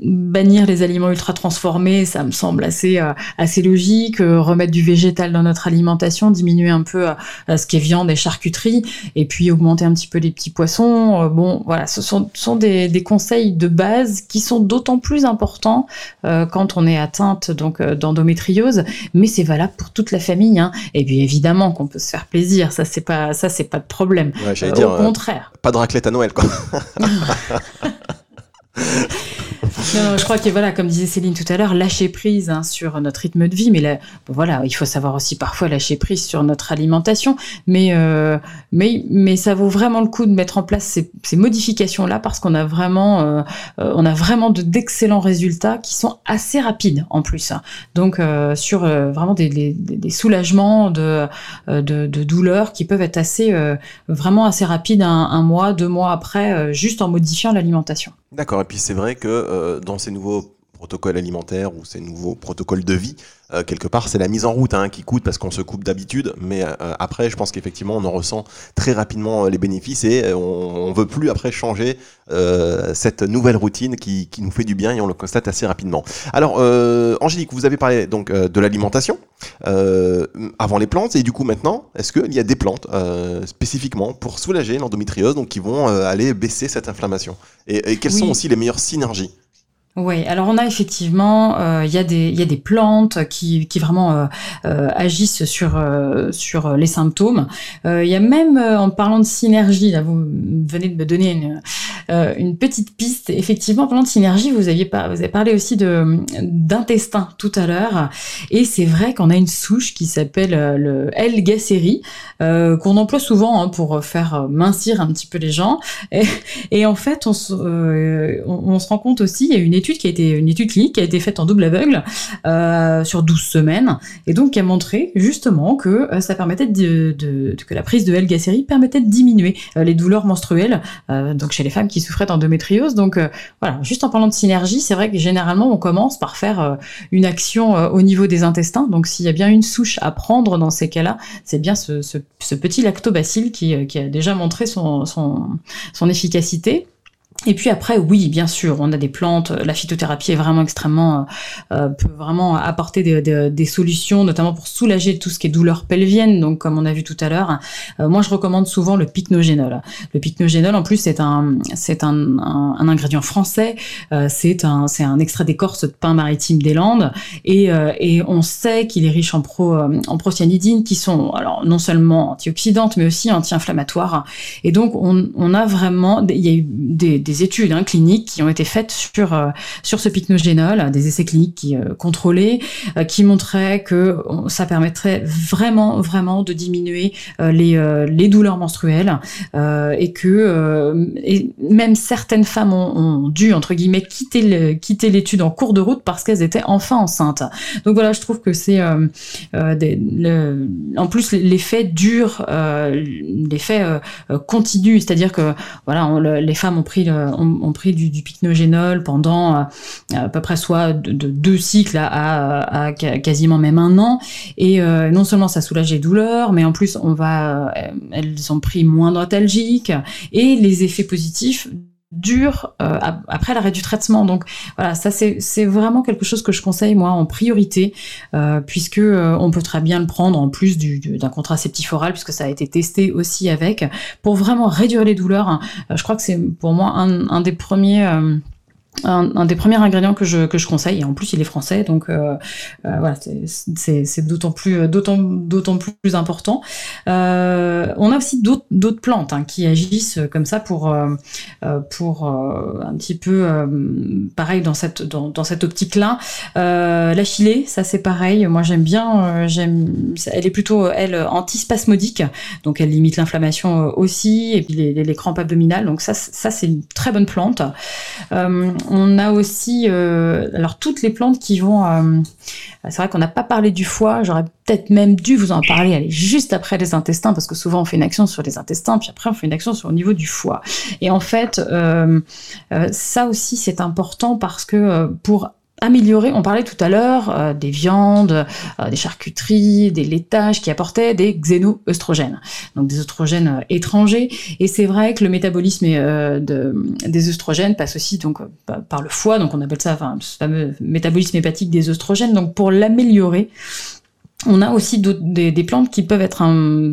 bannir les aliments ultra transformés, ça me semble assez, assez logique. remettre du végétal dans notre alimentation, diminuer un peu ce qui est viande et charcuterie, et puis augmenter un petit peu les petits poissons. bon, voilà, ce sont, sont des conseils de base qui sont d'autant plus importants euh, quand on est atteinte donc euh, d'endométriose, mais c'est valable pour toute la famille. Hein. Et puis évidemment qu'on peut se faire plaisir, ça c'est pas ça c'est pas de problème. Ouais, dire, au contraire. pas de raclette à Noël quoi. je crois que voilà, comme disait Céline tout à l'heure, lâcher prise hein, sur notre rythme de vie, mais là, voilà, il faut savoir aussi parfois lâcher prise sur notre alimentation, mais euh, mais mais ça vaut vraiment le coup de mettre en place ces, ces modifications là parce qu'on a vraiment euh, euh on a vraiment de d'excellents résultats qui sont assez rapides en plus. Hein. Donc euh, sur euh, vraiment des, des, des, soulagements de, de, de douleurs qui peuvent être assez vraiment assez rapides un, un mois, deux mois après, juste en modifiant l'alimentation. D'accord, et puis c'est vrai que euh, dans ces nouveaux protocoles alimentaires ou ces nouveaux protocoles de vie, euh, quelque part, c'est la mise en route hein, qui coûte parce qu'on se coupe d'habitude, mais euh, après, je pense qu'effectivement, on en ressent très rapidement les bénéfices et on, on veut plus après changer cette nouvelle routine qui, qui, nous fait du bien et on le constate assez rapidement. Alors, Angélique, vous avez parlé donc de l'alimentation avant les plantes et du coup maintenant, est-ce qu'il y a des plantes spécifiquement pour soulager l'endométriose, donc qui vont aller baisser cette inflammation? Et, et quelles sont aussi les meilleures synergies? Oui, alors on a effectivement, euh, il y, a des, y a des plantes qui, qui vraiment euh, euh, agissent sur, sur les symptômes. Il y a même, en parlant de synergie, là vous venez de me donner une, une petite piste. Effectivement, en parlant de synergie, vous, aviez pas, vous avez parlé aussi de d'intestin tout à l'heure. Et c'est vrai qu'on a une souche qui s'appelle le L-Gacérie, qu'on emploie souvent hein, pour faire mincir un petit peu les gens. Et, en fait, on, on, on se rend compte aussi, il y a une étude qui a été une étude clinique qui a été faite en double aveugle euh, sur 12 semaines et donc qui a montré justement que euh, ça permettait de, que la prise de L-gacérie permettait de diminuer euh, les douleurs menstruelles donc chez les femmes qui souffraient d'endométriose. Donc voilà, juste en parlant de synergie, c'est vrai que généralement on commence par faire une action au niveau des intestins. Donc s'il y a bien une souche à prendre dans ces cas-là, c'est bien ce, petit lactobacille qui, a déjà montré son efficacité. Et puis après, oui, bien sûr, on a des plantes. La phytothérapie est vraiment extrêmement euh, euh, peut vraiment apporter des, des, des, solutions, notamment pour soulager tout ce qui est douleur pelvienne. Donc, comme on a vu tout à l'heure, euh, moi je recommande souvent le pycnogénol. Le pycnogénol, en plus, c'est un c'est un, un, un, ingrédient français. Euh, c'est un c'est un extrait d'écorce de pin maritime des Landes et euh, et on sait qu'il est riche en pro en procyanidines qui sont alors non seulement antioxydantes mais aussi anti-inflammatoires. Et donc on, on a vraiment il y a eu des des études hein, cliniques qui ont été faites sur euh, sur ce pycnogénol, des essais cliniques qui euh, contrôlés, euh, qui montraient que ça permettrait vraiment vraiment de diminuer les les douleurs menstruelles et que et même certaines femmes ont, dû entre guillemets quitter le, quitter l'étude en cours de route parce qu'elles étaient enfin enceintes. Donc voilà, je trouve que c'est en plus l'effet dure, l'effet continue, c'est-à-dire que voilà, les femmes ont pris euh, ont, pris du, du pycnogénol pendant euh, à peu près soit de, deux cycles à, quasiment même un an. Et euh, non seulement ça soulage les douleurs, mais en plus on va, elles ont pris moins d'antalgiques et les effets positifs durent après l'arrêt du traitement. Donc voilà, ça c'est vraiment quelque chose que je conseille moi en priorité, puisque on peut très bien le prendre en plus d'un contraceptif oral, puisque ça a été testé aussi avec, pour vraiment réduire les douleurs. je crois que c'est pour moi un, un des premiers un, des premiers ingrédients que je, que je conseille. Et en plus, il est français, donc euh, euh, voilà, c'est d'autant plus, d'autant, d'autant plus important. Euh, on a aussi d'autres, plantes hein, qui agissent comme ça pour, pour un petit peu pareil dans cette, dans, dans cette optique-là. la chilée, ça c'est pareil. Moi, j'aime bien. j'aime, elle est plutôt elle antispasmodique, donc elle limite l'inflammation aussi et puis les, les, crampes abdominales. Donc ça, ça c'est une très bonne plante. On a aussi, euh, alors toutes les plantes qui vont. Euh, c'est vrai qu'on n'a pas parlé du foie. J'aurais peut-être même dû vous en parler. Aller juste après les intestins, parce que souvent on fait une action sur les intestins, puis après on fait une action sur le niveau du foie. Et en fait, euh, ça aussi c'est important parce que pour améliorer. On parlait tout à l'heure euh, des viandes, euh, des charcuteries, des laitages qui apportaient des xénoœstrogènes, donc des œstrogènes euh, étrangers. Et c'est vrai que le métabolisme de, des œstrogènes passe aussi donc par le foie, donc on appelle ça enfin, ce fameux métabolisme hépatique des œstrogènes. Donc pour l'améliorer, on a aussi des, plantes qui peuvent être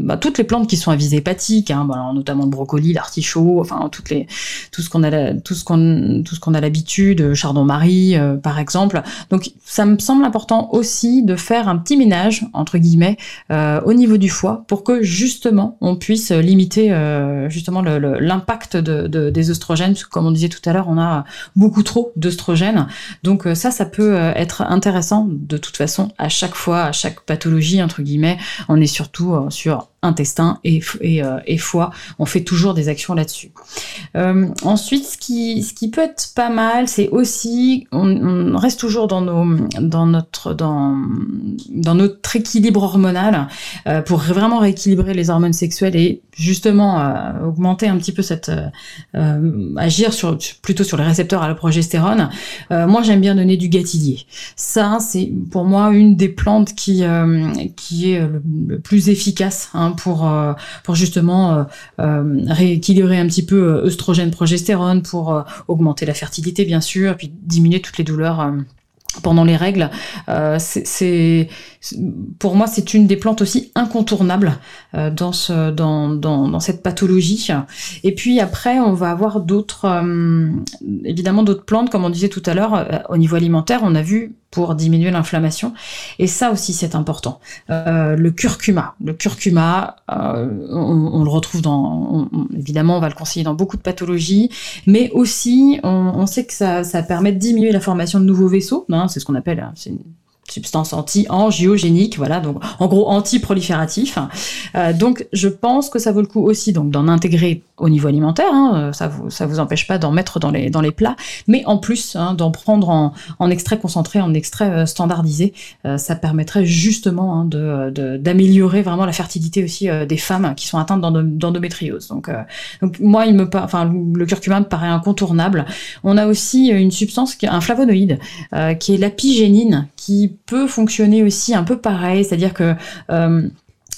bah, toutes les plantes qui sont à visée hépatique, hein, notamment le brocoli, l'artichaut, enfin tout ce qu'on a, tout ce euh, chardon-marie euh, par exemple. Donc ça me semble important aussi de faire un petit ménage entre guillemets euh, au niveau du foie pour que justement on puisse limiter justement l'impact de, de, des oestrogènes, parce que comme on disait tout à l'heure, on a beaucoup trop d'oestrogènes. Donc ça, ça peut être intéressant de toute façon à chaque fois, à chaque pathologie, entre guillemets, on est surtout euh, sur intestin euh, et, foie. On fait toujours des actions là-dessus. Euh, ensuite, ce qui, peut être pas mal, c'est aussi, on, reste toujours dans, notre, équilibre hormonal euh, pour vraiment rééquilibrer les hormones sexuelles et justement augmenter un petit peu cette agir sur plutôt sur les récepteurs à la progestérone. moi, j'aime bien donner du gâtillier. Ça, c'est pour moi une des plantes qui qui est le, plus efficace hein, pour euh, pour justement euh, euh, rééquilibrer un petit peu œstrogène, progestérone, pour augmenter la fertilité bien sûr, puis diminuer toutes les douleurs pendant les règles. c'est pour moi c'est une des plantes aussi incontournables dans ce dans, dans, dans cette pathologie. Et puis après on va avoir d'autres évidemment d'autres plantes comme on disait tout à l'heure au niveau alimentaire on a vu pour diminuer l'inflammation. Et ça aussi, c'est important. Euh, le curcuma. Le curcuma, euh, on, le retrouve dans... évidemment, on va le conseiller dans beaucoup de pathologies, mais aussi, on, sait que ça, permet de diminuer la formation de nouveaux vaisseaux. Hein, c'est ce qu'on appelle... C'est substance anti-angiogénique, voilà, donc en gros anti-prolifératif. Euh, donc je pense que ça vaut le coup aussi donc d'en intégrer au niveau alimentaire, hein, euh, ça vous vous empêche pas d'en mettre dans les plats, mais en plus hein, d'en prendre en, extrait concentré, en extrait euh, standardisé, ça permettrait justement hein, d'améliorer vraiment la fertilité aussi des femmes qui sont atteintes d'endométriose. Donc moi il me enfin le curcuma me paraît incontournable. On a aussi une substance un flavonoïde qui est l'apigénine qui peut fonctionner aussi un peu pareil, c'est-à-dire que euh,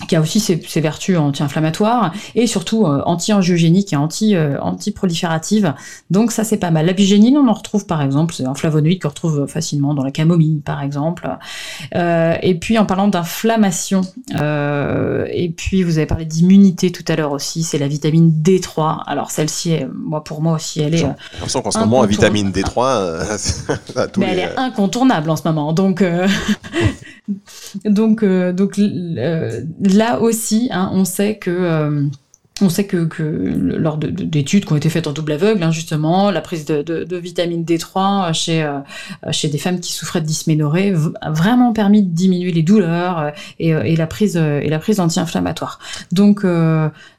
qui a aussi ses, vertus anti-inflammatoires et surtout euh, anti-angiogéniques et anti, euh, anti-prolifératives. Donc ça c'est pas mal. La bigénine, on en retrouve par exemple, c'est un flavonoïde qu'on retrouve facilement dans la camomille par exemple. Euh, et puis en parlant d'inflammation, euh, et puis vous avez parlé d'immunité tout à l'heure aussi, c'est la vitamine D3. Alors celle-ci, moi pour moi aussi, elle est. J'ai l'impression qu'en ce moment, la vitamine D3, Mais elle est incontournable en ce moment. Donc donc donc là aussi, hein, on sait que euh, on sait que, que lors d'études qui ont été faites en double aveugle, hein, justement, la prise de, de, de, vitamine D3 chez, euh, chez des femmes qui souffraient de dysménorrhée a vraiment permis de diminuer les douleurs euh, et, euh, et, la prise et la prise anti-inflammatoire. Donc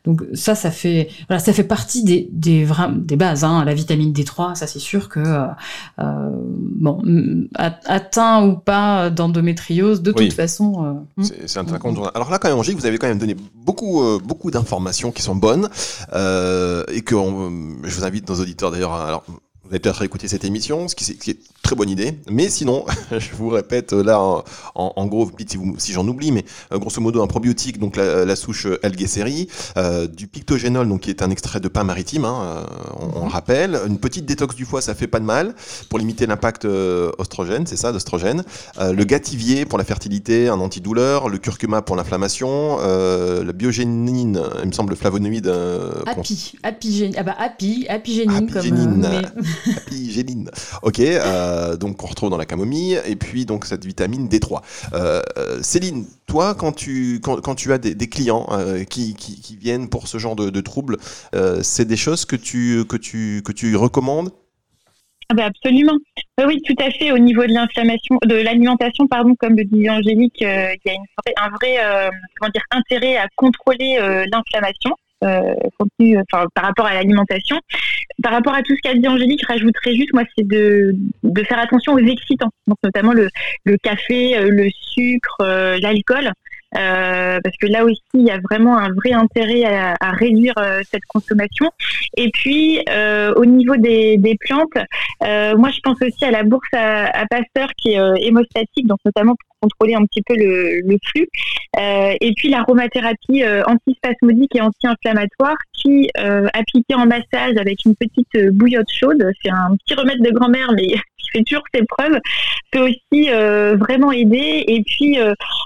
donc ça ça fait voilà ça fait partie des des, des bases. Hein, la vitamine D3, ça c'est sûr que bon atteint ou pas d'endométriose, de toute façon. c'est un Alors là quand même, Angélique, vous avez quand même donné beaucoup beaucoup d'informations qui sont bonnes. Euh, et que je vous invite nos auditeurs d'ailleurs alors vous allez peut-être écouter cette émission, ce qui, est très bonne idée. Mais sinon, je vous répète là, en, en gros, si, si j'en oublie, mais euh, grosso modo, un probiotique, donc la, souche Algécérie, euh, du pictogénol, donc qui est un extrait de pain maritime, hein, euh, on, le rappelle. Une petite détox du foie, ça fait pas de mal pour limiter l'impact euh, oestrogène, c'est ça, d'oestrogène. le gativier pour la fertilité, un antidouleur. Le curcuma pour l'inflammation. la biogénine, il me semble, flavonoïde. Api, apigénine, ah bah api, apigénine, comme. Happy Géline. Ok, donc on retrouve dans la camomille et puis donc cette vitamine D3. Céline, toi, quand tu, quand, tu as des, clients qui, viennent pour ce genre de, troubles, c'est des choses que tu, que tu, que tu recommandes? Ah bah, absolument. Oui, tout à fait. Au niveau de l'inflammation, de l'alimentation, pardon, comme le disait Angélique, euh, il y a un vrai euh, comment dire, intérêt à contrôler euh, l'inflammation. par rapport à l'alimentation. Par rapport à tout ce qu'a dit Angélique, je rajouterais juste, moi, c'est de, de faire attention aux excitants, donc notamment le, le café, le sucre, l'alcool. Euh, parce que là aussi, il y a vraiment un vrai intérêt à, à réduire euh, cette consommation. Et puis, euh, au niveau des, des plantes, moi, je pense aussi à la bourse à, à Pasteur qui est hémostatique, donc notamment pour contrôler un petit peu le, le flux. et puis, l'aromathérapie antispasmodique et anti-inflammatoire qui, appliquée en massage avec une petite bouillotte chaude, c'est un petit remède de grand-mère, mais fait toujours ses preuves, peut aussi vraiment aider. Et puis,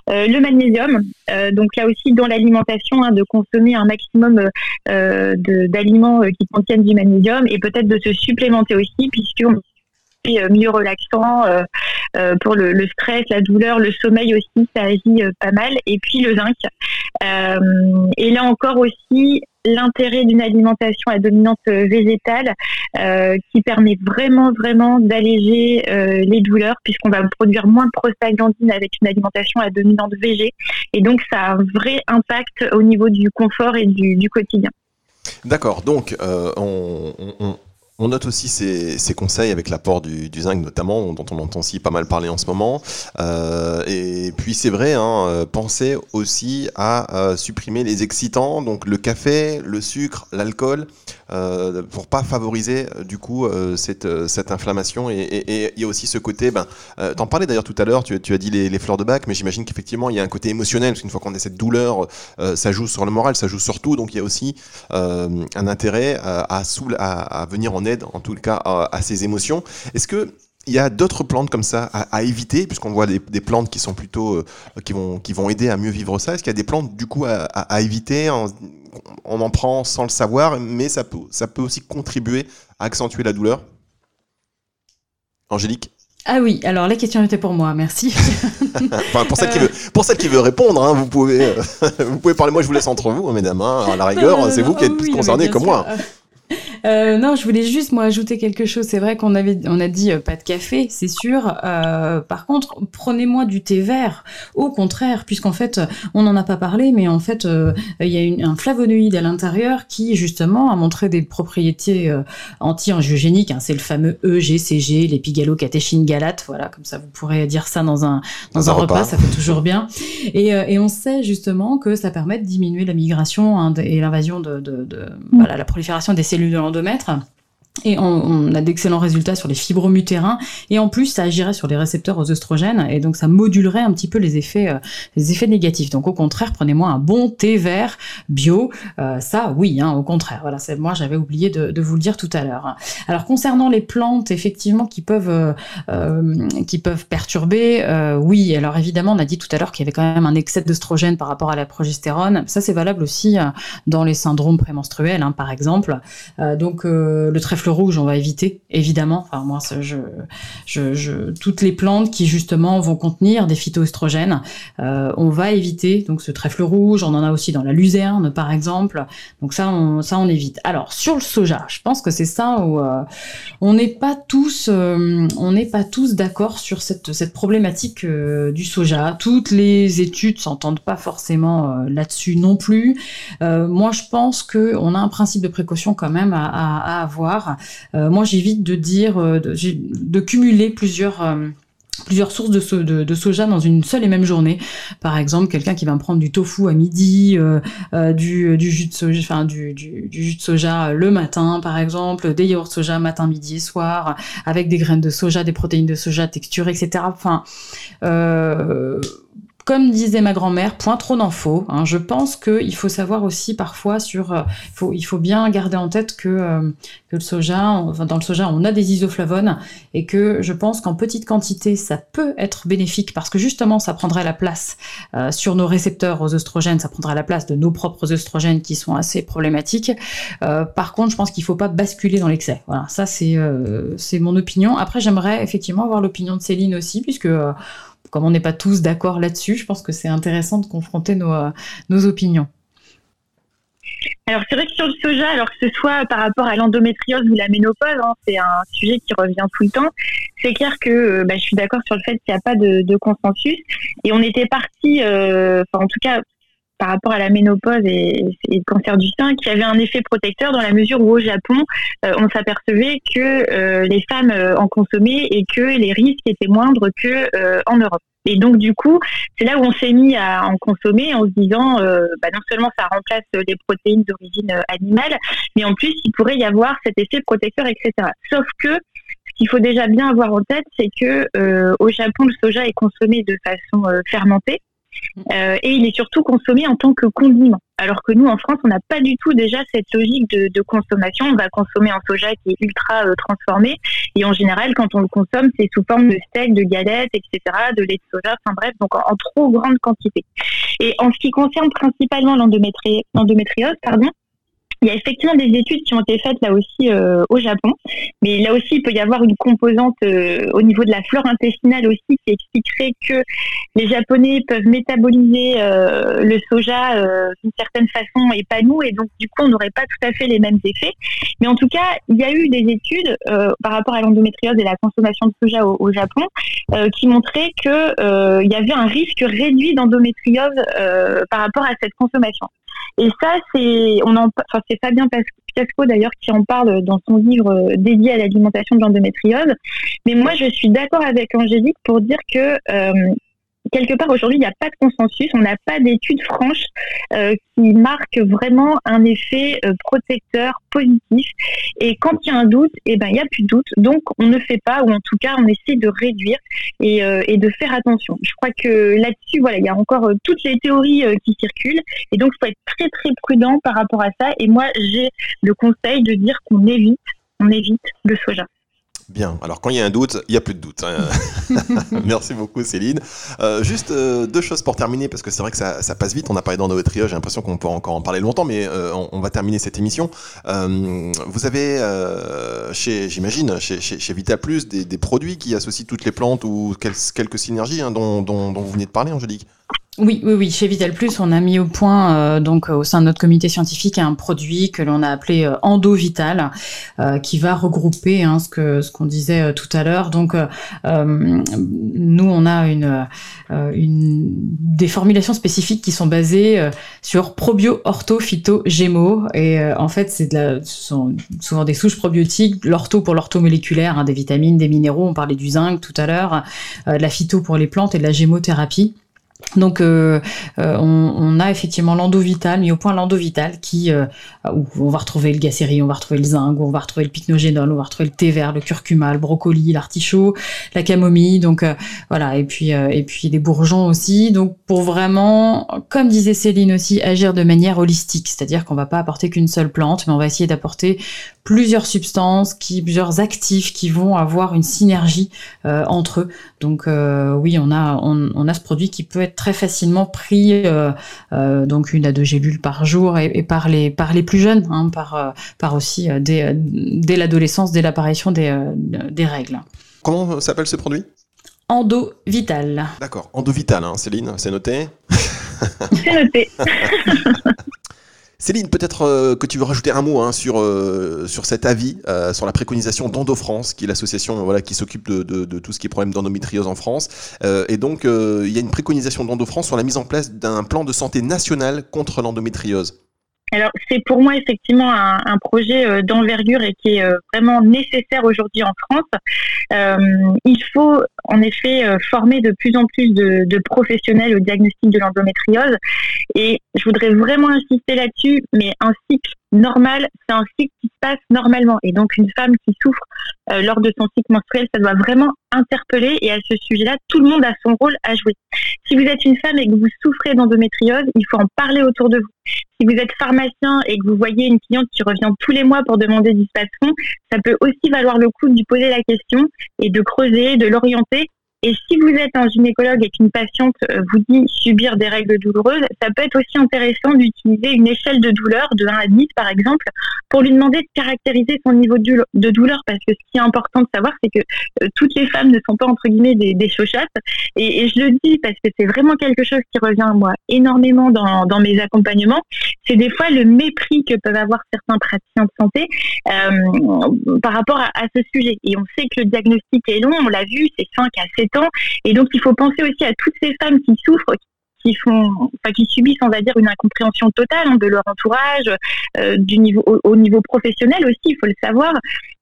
le magnésium, euh, donc là aussi, dans l'alimentation, hein, de consommer un maximum euh, d'aliments euh, qui contiennent du magnésium et peut-être de se supplémenter aussi, puisqu'on mieux relaxant pour le, stress, la douleur, le sommeil aussi, ça agit pas mal. Et puis le zinc. et là encore aussi, l'intérêt d'une alimentation à dominante euh, végétale euh, qui permet vraiment vraiment d'alléger euh, les douleurs puisqu'on va produire moins de prostaglandine avec une alimentation à dominante végé et donc ça a un vrai impact au niveau du confort et du, quotidien. D'accord, donc on, on note aussi ces, conseils avec l'apport du, zinc notamment, dont on entend aussi pas mal parler en ce moment. Euh, et puis c'est vrai, hein, euh, pensez aussi à euh, supprimer les excitants, donc le café, le sucre, l'alcool, pour pas favoriser du coup cette, cette inflammation. Et il y a aussi ce côté, ben, t'en parlais d'ailleurs tout à l'heure, tu, as dit les, fleurs de bac, mais j'imagine qu'effectivement il y a un côté émotionnel, parce qu'une fois qu'on a cette douleur, ça joue sur le moral, ça joue sur tout, donc il y a aussi un intérêt à, à, à venir en aide en tout cas, à, ses émotions. Est-ce que il y a d'autres plantes comme ça à, éviter, puisqu'on voit des, plantes qui sont plutôt euh, qui vont qui vont aider à mieux vivre ça. Est-ce qu'il y a des plantes du coup à, éviter on, en prend sans le savoir, mais ça peut ça peut aussi contribuer à accentuer la douleur? Angélique? Ah oui, alors la question était pour moi, merci. pour, celle qui veut, pour celle qui veut répondre, hein, vous, pouvez, euh, vous pouvez parler. Moi, je vous laisse entre vous, hein, mesdames. Hein. à la rigueur, c'est vous qui êtes plus concernés que moi. Euh, non, je voulais juste moi ajouter quelque chose. C'est vrai qu'on avait, on a dit euh, pas de café, c'est sûr. Euh, par contre, prenez-moi du thé vert. Au contraire, puisqu'en fait, on n'en a pas parlé, mais en fait, il y a une, un flavonoïde à l'intérieur qui justement a montré des propriétés anti-angiogéniques. Hein. c'est le fameux EGCG, l'épigalo-catéchine galate. Voilà, comme ça, vous pourrez dire ça dans un dans, un, repas. ça fait toujours bien. Et, et, on sait justement que ça permet de diminuer la migration hein, et l'invasion de, de, de voilà, la prolifération des cellules cellules de l'endomètre. Et on, a d'excellents résultats sur les fibromutérin Et en plus, ça agirait sur les récepteurs aux oestrogènes. Et donc, ça modulerait un petit peu les effets, euh, les effets négatifs. Donc, au contraire, prenez-moi un bon thé vert bio. Euh, ça, oui, hein, au contraire. Voilà, moi, j'avais oublié de, vous le dire tout à l'heure. Alors, concernant les plantes, effectivement, qui peuvent, euh, qui peuvent perturber, oui. Alors, évidemment, on a dit tout à l'heure qu'il y avait quand même un excès d'oestrogène par rapport à la progestérone. Ça, c'est valable aussi dans les syndromes prémenstruels, hein, par exemple. donc, le trèfle rouge, on va éviter, évidemment. Enfin, moi, je, je, toutes les plantes qui justement vont contenir des phytoestrogènes, euh, on va éviter. Donc, ce trèfle rouge, on en a aussi dans la luzerne, par exemple. Donc ça, on, ça, on évite. Alors, sur le soja, je pense que c'est ça où euh, on n'est pas tous, euh, on n'est pas tous d'accord sur cette, problématique du soja. Toutes les études s'entendent pas forcément là-dessus non plus. moi, je pense que on a un principe de précaution quand même à avoir. Euh, moi, j'évite de dire, euh, de, cumuler plusieurs euh, plusieurs sources de, soja dans une seule et même journée. Par exemple, quelqu'un qui va me prendre du tofu à midi, du, jus de soja, enfin du, du, jus de soja le matin, par exemple, des yaourts soja matin, midi et soir, avec des graines de soja, des protéines de soja texturées, etc. Enfin, comme disait ma grand-mère, point trop faut. Hein. Je pense qu'il faut savoir aussi parfois sur, euh, il faut bien garder en tête que, euh, le soja, dans le soja, on a des isoflavones et que je pense qu'en petite quantité, ça peut être bénéfique parce que justement, ça prendrait la place euh, sur nos récepteurs aux oestrogènes, ça prendrait la place de nos propres oestrogènes qui sont assez problématiques. par contre, je pense qu'il faut pas basculer dans l'excès. Voilà, ça c'est c'est mon opinion. Après, j'aimerais effectivement avoir l'opinion de Céline aussi, puisque comme on n'est pas tous d'accord là-dessus, je pense que c'est intéressant de confronter nos, euh, nos opinions. Alors c'est vrai que sur le soja, alors que ce soit par rapport à l'endométriose ou la ménopause, hein, c'est un sujet qui revient tout le temps. C'est clair que euh, bah, je suis d'accord sur le fait qu'il n'y a pas de, consensus et on était parti, euh, en tout cas par rapport à la ménopause et, le cancer du sein, qui avait un effet protecteur dans la mesure où au Japon, euh, on s'apercevait que euh, les femmes euh, en consommaient et que les risques étaient moindres que en Europe. Et donc du coup, c'est là où on s'est mis à en consommer en se disant, bah, non seulement ça remplace les protéines d'origine animale, mais en plus il pourrait y avoir cet effet protecteur, etc. Sauf que qu'il faut déjà bien avoir en tête, c'est que au Japon, le soja est consommé de façon fermentée. Euh, et il est surtout consommé en tant que condiment. Alors que nous, en France, on n'a pas du tout déjà cette logique de, consommation. On va consommer un soja qui est ultra euh, transformé. Et en général, quand on le consomme, c'est sous forme de steak, de galettes, etc., de lait de soja, enfin bref, donc en, trop grande quantité. Et en ce qui concerne principalement l'endométriose, pardon, il y a effectivement des études qui ont été faites là aussi euh, au Japon, mais là aussi il peut y avoir une composante euh, au niveau de la flore intestinale aussi qui expliquerait que les Japonais peuvent métaboliser euh, le soja d'une certaine façon et pas nous, et donc du coup on n'aurait pas tout à fait les mêmes effets. Mais en tout cas, il y a eu des études par rapport à l'endométriose et la consommation de soja au, Japon qui montraient que il y avait un risque réduit d'endométriose par rapport à cette consommation. Et ça, c'est, c'est Fabien Piasco d'ailleurs qui en parle dans son livre euh, dédié à l'alimentation de l'endométriose. Mais moi, je suis d'accord avec Angélique pour dire que euh, quelque part aujourd'hui, il n'y a pas de consensus, on n'a pas d'études franches euh, qui marquent vraiment un effet euh, protecteur positif. Et quand il y a un doute, eh ben il n'y a plus de doute. Donc on ne fait pas, ou en tout cas on essaie de réduire et, euh, et de faire attention. Je crois que là-dessus, voilà, il y a encore toutes les théories qui circulent, et donc il faut être très très prudent par rapport à ça. Et moi, j'ai le conseil de dire qu'on évite, on évite le soja. Bien, alors quand il y a un doute, il n'y a plus de doute. Hein. Merci beaucoup Céline. Euh, juste euh, deux choses pour terminer, parce que c'est vrai que ça, passe vite, on a parlé d'endométriose, j'ai l'impression qu'on peut encore en parler longtemps, mais euh, on, va terminer cette émission. vous avez, chez, j'imagine, chez, chez, Vita Plus, des, produits qui associent toutes les plantes ou quelques synergies hein, dont, dont, dont vous venez de parler, Angélique? Oui, oui, oui. Chez Vital Plus, on a mis au point, euh, donc au sein de notre comité scientifique, un produit que l'on a appelé euh, Endo Vital, euh, qui va regrouper hein, ce que ce qu'on disait tout à l'heure. Donc, nous, on a une, une des formulations spécifiques qui sont basées sur probio, ortho, phyto, gémeaux. Et en fait, c'est de ce sont souvent des souches probiotiques. L'ortho pour l'orthomoléculaire, hein, des vitamines, des minéraux. On parlait du zinc tout à l'heure. la phyto pour les plantes et de la gémothérapie. Donc, euh, euh, on, a effectivement l'endovital, mis au point l'endovital, qui euh, où on va retrouver le gacérie, on va retrouver le zinc, on va retrouver le pycnogénol, on va retrouver le thé vert, le curcuma, le brocoli, l'artichaut, la camomille, donc voilà, et puis et des bourgeons aussi. Donc, pour vraiment, comme disait Céline aussi, agir de manière holistique, c'est-à-dire qu'on va pas apporter qu'une seule plante, mais on va essayer d'apporter plusieurs substances, plusieurs actifs qui vont avoir une synergie entre eux. Donc oui, on, a ce produit qui peut être très facilement pris, euh, donc une à deux gélules par jour et, par, les, par les plus jeunes, hein, par, par aussi dès, dès l'adolescence, dès l'apparition des, des règles. Comment s'appelle ce produit? Endo Vital. D'accord, Endo Vital, hein, Céline, c'est noté C'est noté. Céline, peut-être euh, que tu veux rajouter un mot hein, sur, euh, sur cet avis, euh, sur la préconisation d'EndoFrance, qui est l'association voilà, qui s'occupe de, de, tout ce qui est problème d'endométriose en France. et donc, il y a une préconisation d'EndoFrance sur la mise en place d'un plan de santé national contre l'endométriose. Alors c'est pour moi effectivement un, projet euh, d'envergure et qui est euh, vraiment nécessaire aujourd'hui en France. Euh, il faut en effet former de plus en plus de, de professionnels au diagnostic de l'endométriose et je voudrais vraiment insister là-dessus, mais un cycle normal, c'est un cycle qui se passe normalement. Et donc une femme qui souffre euh, lors de son cycle menstruel, ça doit vraiment interpeller. Et à ce sujet-là, tout le monde a son rôle à jouer. Si vous êtes une femme et que vous souffrez d'endométriose, il faut en parler autour de vous. Si vous êtes pharmacien et que vous voyez une cliente qui revient tous les mois pour demander du spasfon, ça peut aussi valoir le coup de lui poser la question et de creuser, de l'orienter et si vous êtes un gynécologue et qu'une patiente euh, vous dit subir des règles douloureuses, ça peut être aussi intéressant d'utiliser une échelle de douleur de 1 à 10 par exemple pour lui demander de caractériser son niveau de douleur parce que ce qui est important de savoir c'est que euh, toutes les femmes ne sont pas entre guillemets des, des chauchates et, je le dis parce que c'est vraiment quelque chose qui revient moi énormément dans, dans mes accompagnements. C'est des fois le mépris que peuvent avoir certains praticiens de santé euh, par rapport à, à, ce sujet. Et on sait que le diagnostic est long on l'a vu c'est 5 à 7 et donc, il faut penser aussi à toutes ces femmes qui souffrent, qui font, qui subissent, on va dire, une incompréhension totale hein, de leur entourage, euh, au, niveau professionnel aussi, il faut le savoir.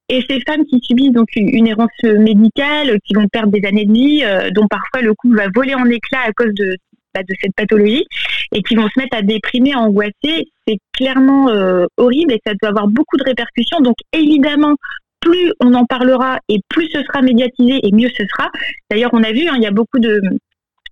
Et ces femmes qui subissent donc une, errance médicale, qui vont perdre des années de vie, euh, dont parfois le couple va voler en éclats à cause de, bah, de cette pathologie, et qui vont se mettre à déprimer, à angoisser, c'est clairement euh, horrible et ça doit avoir beaucoup de répercussions. Donc évidemment, plus on en parlera et plus ce sera médiatisé et mieux ce sera. D'ailleurs, on a vu, hein, il y a beaucoup de,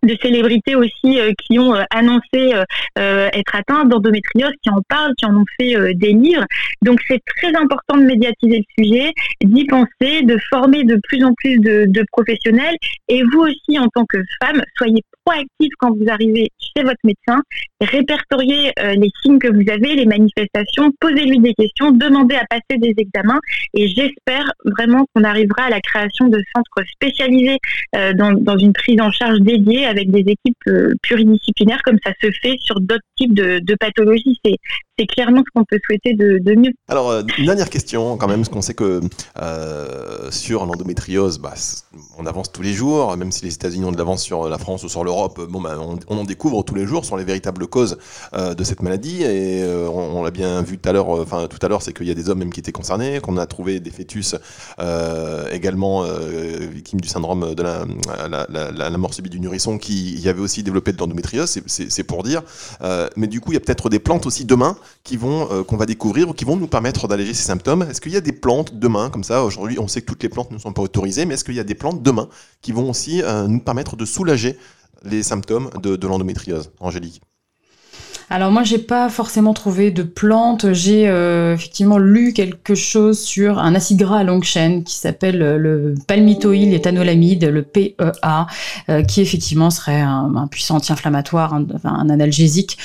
de célébrités aussi euh, qui ont euh, annoncé euh, être atteintes d'endométriose, qui en parlent, qui en ont fait des livres. Donc c'est très important de médiatiser le sujet, d'y penser, de former de plus en plus de, professionnels. Et vous aussi, en tant que femme, soyez proactive quand vous arrivez chez votre médecin, répertoriez les signes que vous avez, les manifestations, posez-lui des questions, demandez à passer des examens. Et j'espère vraiment qu'on arrivera à la création de centres spécialisés dans, dans une prise en charge dédiée avec des équipes euh, pluridisciplinaires comme ça se fait sur d'autres types de, pathologies. C'est clairement ce qu'on peut souhaiter de, mieux. Alors, euh, dernière question quand même, parce qu'on sait que euh, sur l'endométriose, bah, on avance tous les jours, même si les États-Unis ont de l'avance sur la France ou sur l'Europe, bon, bah, on, en découvre tous les jours sur les véritables causes de cette maladie. Et on, l'a bien vu tout à l'heure, c'est qu'il y a des hommes même qui étaient concernés, qu'on a trouvé des fœtus également victimes du syndrome de la, la mort subite du nourrisson qui y avait aussi développé de l'endométriose, c'est pour dire. Euh, mais du coup, il y a peut-être des plantes aussi demain qui vont euh, qu'on va découvrir ou qui vont nous permettre d'alléger ces symptômes. Est-ce qu'il y a des plantes demain comme ça Aujourd'hui, on sait que toutes les plantes ne sont pas autorisées, mais est-ce qu'il y a des plantes demain qui vont aussi euh, nous permettre de soulager les symptômes de, l'endométriose, Angélique? Alors moi, j'ai pas forcément trouvé de plantes. J'ai euh, effectivement lu quelque chose sur un acide gras à longue chaîne qui s'appelle le palmitoïl éthanolamide, le PEA, qui effectivement serait un, puissant anti-inflammatoire, un, analgésique.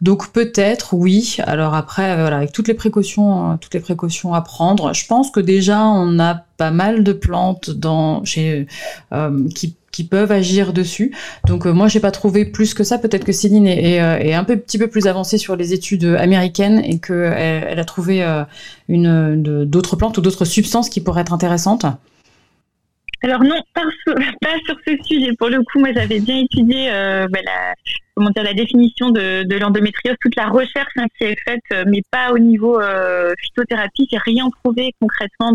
Donc peut-être oui. Alors après, voilà, avec toutes les précautions, toutes les précautions à prendre. Je pense que déjà on a pas mal de plantes dans chez qui qui peuvent agir dessus. Donc euh, moi j'ai pas trouvé plus que ça. Peut-être que Céline est, euh, est, un peu, petit peu plus avancée sur les études américaines et qu'elle elle a trouvé euh, une d'autres plantes ou d'autres substances qui pourraient être intéressantes. Alors non, pas sur, pas sur, ce sujet. Pour le coup, moi j'avais bien étudié bah, la, comment dire, la définition de, de l'endométriose, toute la recherche hein, qui est faite, euh, mais pas au niveau euh, phytothérapie, j'ai rien trouvé concrètement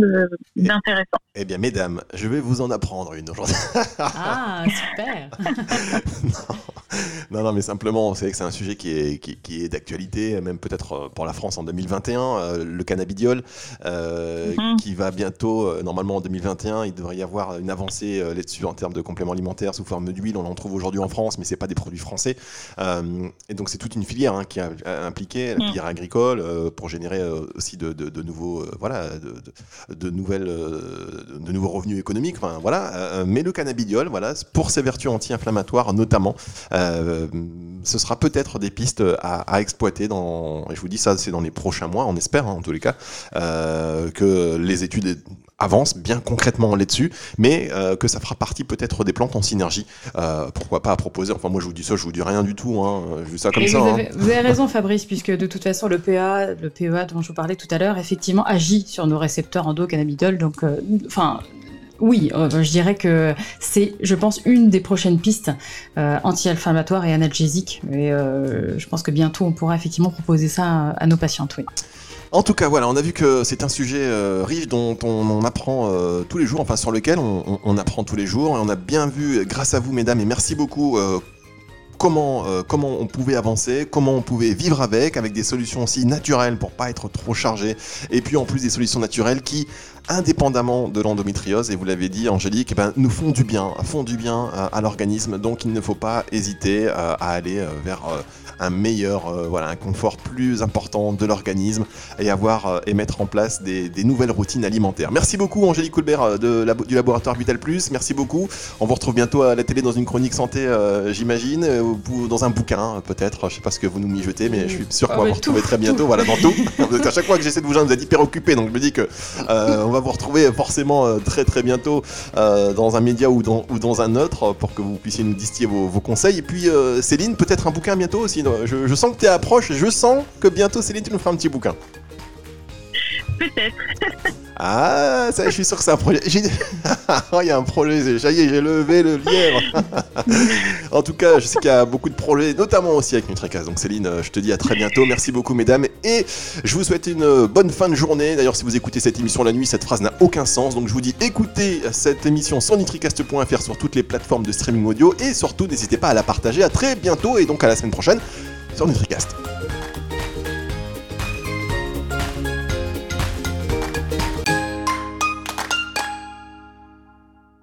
d'intéressant. Eh bien, mesdames, je vais vous en apprendre une aujourd'hui. ah, super non. non. mais simplement, c'est que c'est un sujet qui est, qui, est d'actualité, même peut-être euh, pour la France en 2021, le cannabidiol, mhm. qui va bientôt, normalement en 2021, il devrait y avoir une avancée là-dessus en termes de compléments alimentaires sous forme d'huile. On en trouve aujourd'hui en France, mais c'est pas des produits français. Euh, et donc c'est toute une filière hein, qui a, impliqué la mm. filière agricole euh, pour générer euh, aussi de, nouveaux, voilà, de, nouvelles, de nouveaux revenus économiques. Enfin, voilà. mais le cannabidiol, voilà, pour ses vertus anti-inflammatoires notamment, ce sera peut-être des pistes à, exploiter dans. Et je vous dis ça, c'est dans les prochains mois, on espère hein, en tous les cas, que les études avance bien concrètement là-dessus, mais euh, que ça fera partie peut-être des plantes en synergie. Euh, pourquoi pas à proposer Enfin, moi je vous dis ça, je vous dis rien du tout. Hein, je dis ça comme ça. Vous, hein. avez, vous, avez, raison, Fabrice, puisque de toute façon le PEA, le PEA dont je vous parlais tout à l'heure, effectivement agit sur nos récepteurs endocannabidol. Donc, euh, enfin. oui, je dirais que c'est, je pense, une des prochaines pistes anti-inflammatoires et analgésiques. Et je pense que bientôt, on pourra effectivement proposer ça à, nos patientes. Oui. En tout cas, voilà, on a vu que c'est un sujet euh, riche dont on, apprend euh, tous les jours, enfin sur lequel on, apprend tous les jours. Et on a bien vu, grâce à vous, mesdames, et merci beaucoup. Euh, comment, on pouvait avancer, comment on pouvait vivre avec, avec des solutions aussi naturelles pour pas être trop chargé, et puis en plus des solutions naturelles qui indépendamment de l'endométriose, et vous l'avez dit Angélique, eh ben, nous font du bien, font du bien à, l'organisme, donc il ne faut pas hésiter à aller vers un meilleur, euh, voilà, un confort plus important de l'organisme et avoir euh, et mettre en place des, nouvelles routines alimentaires. Merci beaucoup Angélique Coulbert euh, de, du laboratoire Vital Plus, merci beaucoup. On vous retrouve bientôt à la télé dans une chronique santé, j'imagine, ou dans un bouquin peut-être. Je sais pas ce que vous nous jetez, mais je suis sûr qu'on va vous retrouver très bientôt. Voilà, dans tout. à chaque fois que j'essaie de vous joindre, vous êtes hyper occupé, donc je me dis que on va vous retrouver forcément très très bientôt dans un média ou dans, ou dans un autre pour que vous puissiez nous distiller vos, vos conseils. Et puis Céline, peut-être un bouquin bientôt aussi je, sens que tu es approche, je sens que bientôt Céline, tu nous feras un petit bouquin. Peut-être. Ah, ça, je suis sûr que c'est un projet. Oh, il y a un projet, ça y est, j'ai levé le lièvre. en tout cas, je sais qu'il y a beaucoup de projets, notamment aussi avec Nutrecast. Donc Céline, je te dis à très bientôt. Merci beaucoup, mesdames. Et je vous souhaite une bonne fin de journée. D'ailleurs, si vous écoutez cette émission la nuit, cette phrase n'a aucun sens. Donc je vous dis, écoutez cette émission sur nitricast.fr sur toutes les plateformes de streaming audio. Et surtout, n'hésitez pas à la partager. À très bientôt et donc à la semaine prochaine sur NutriCast.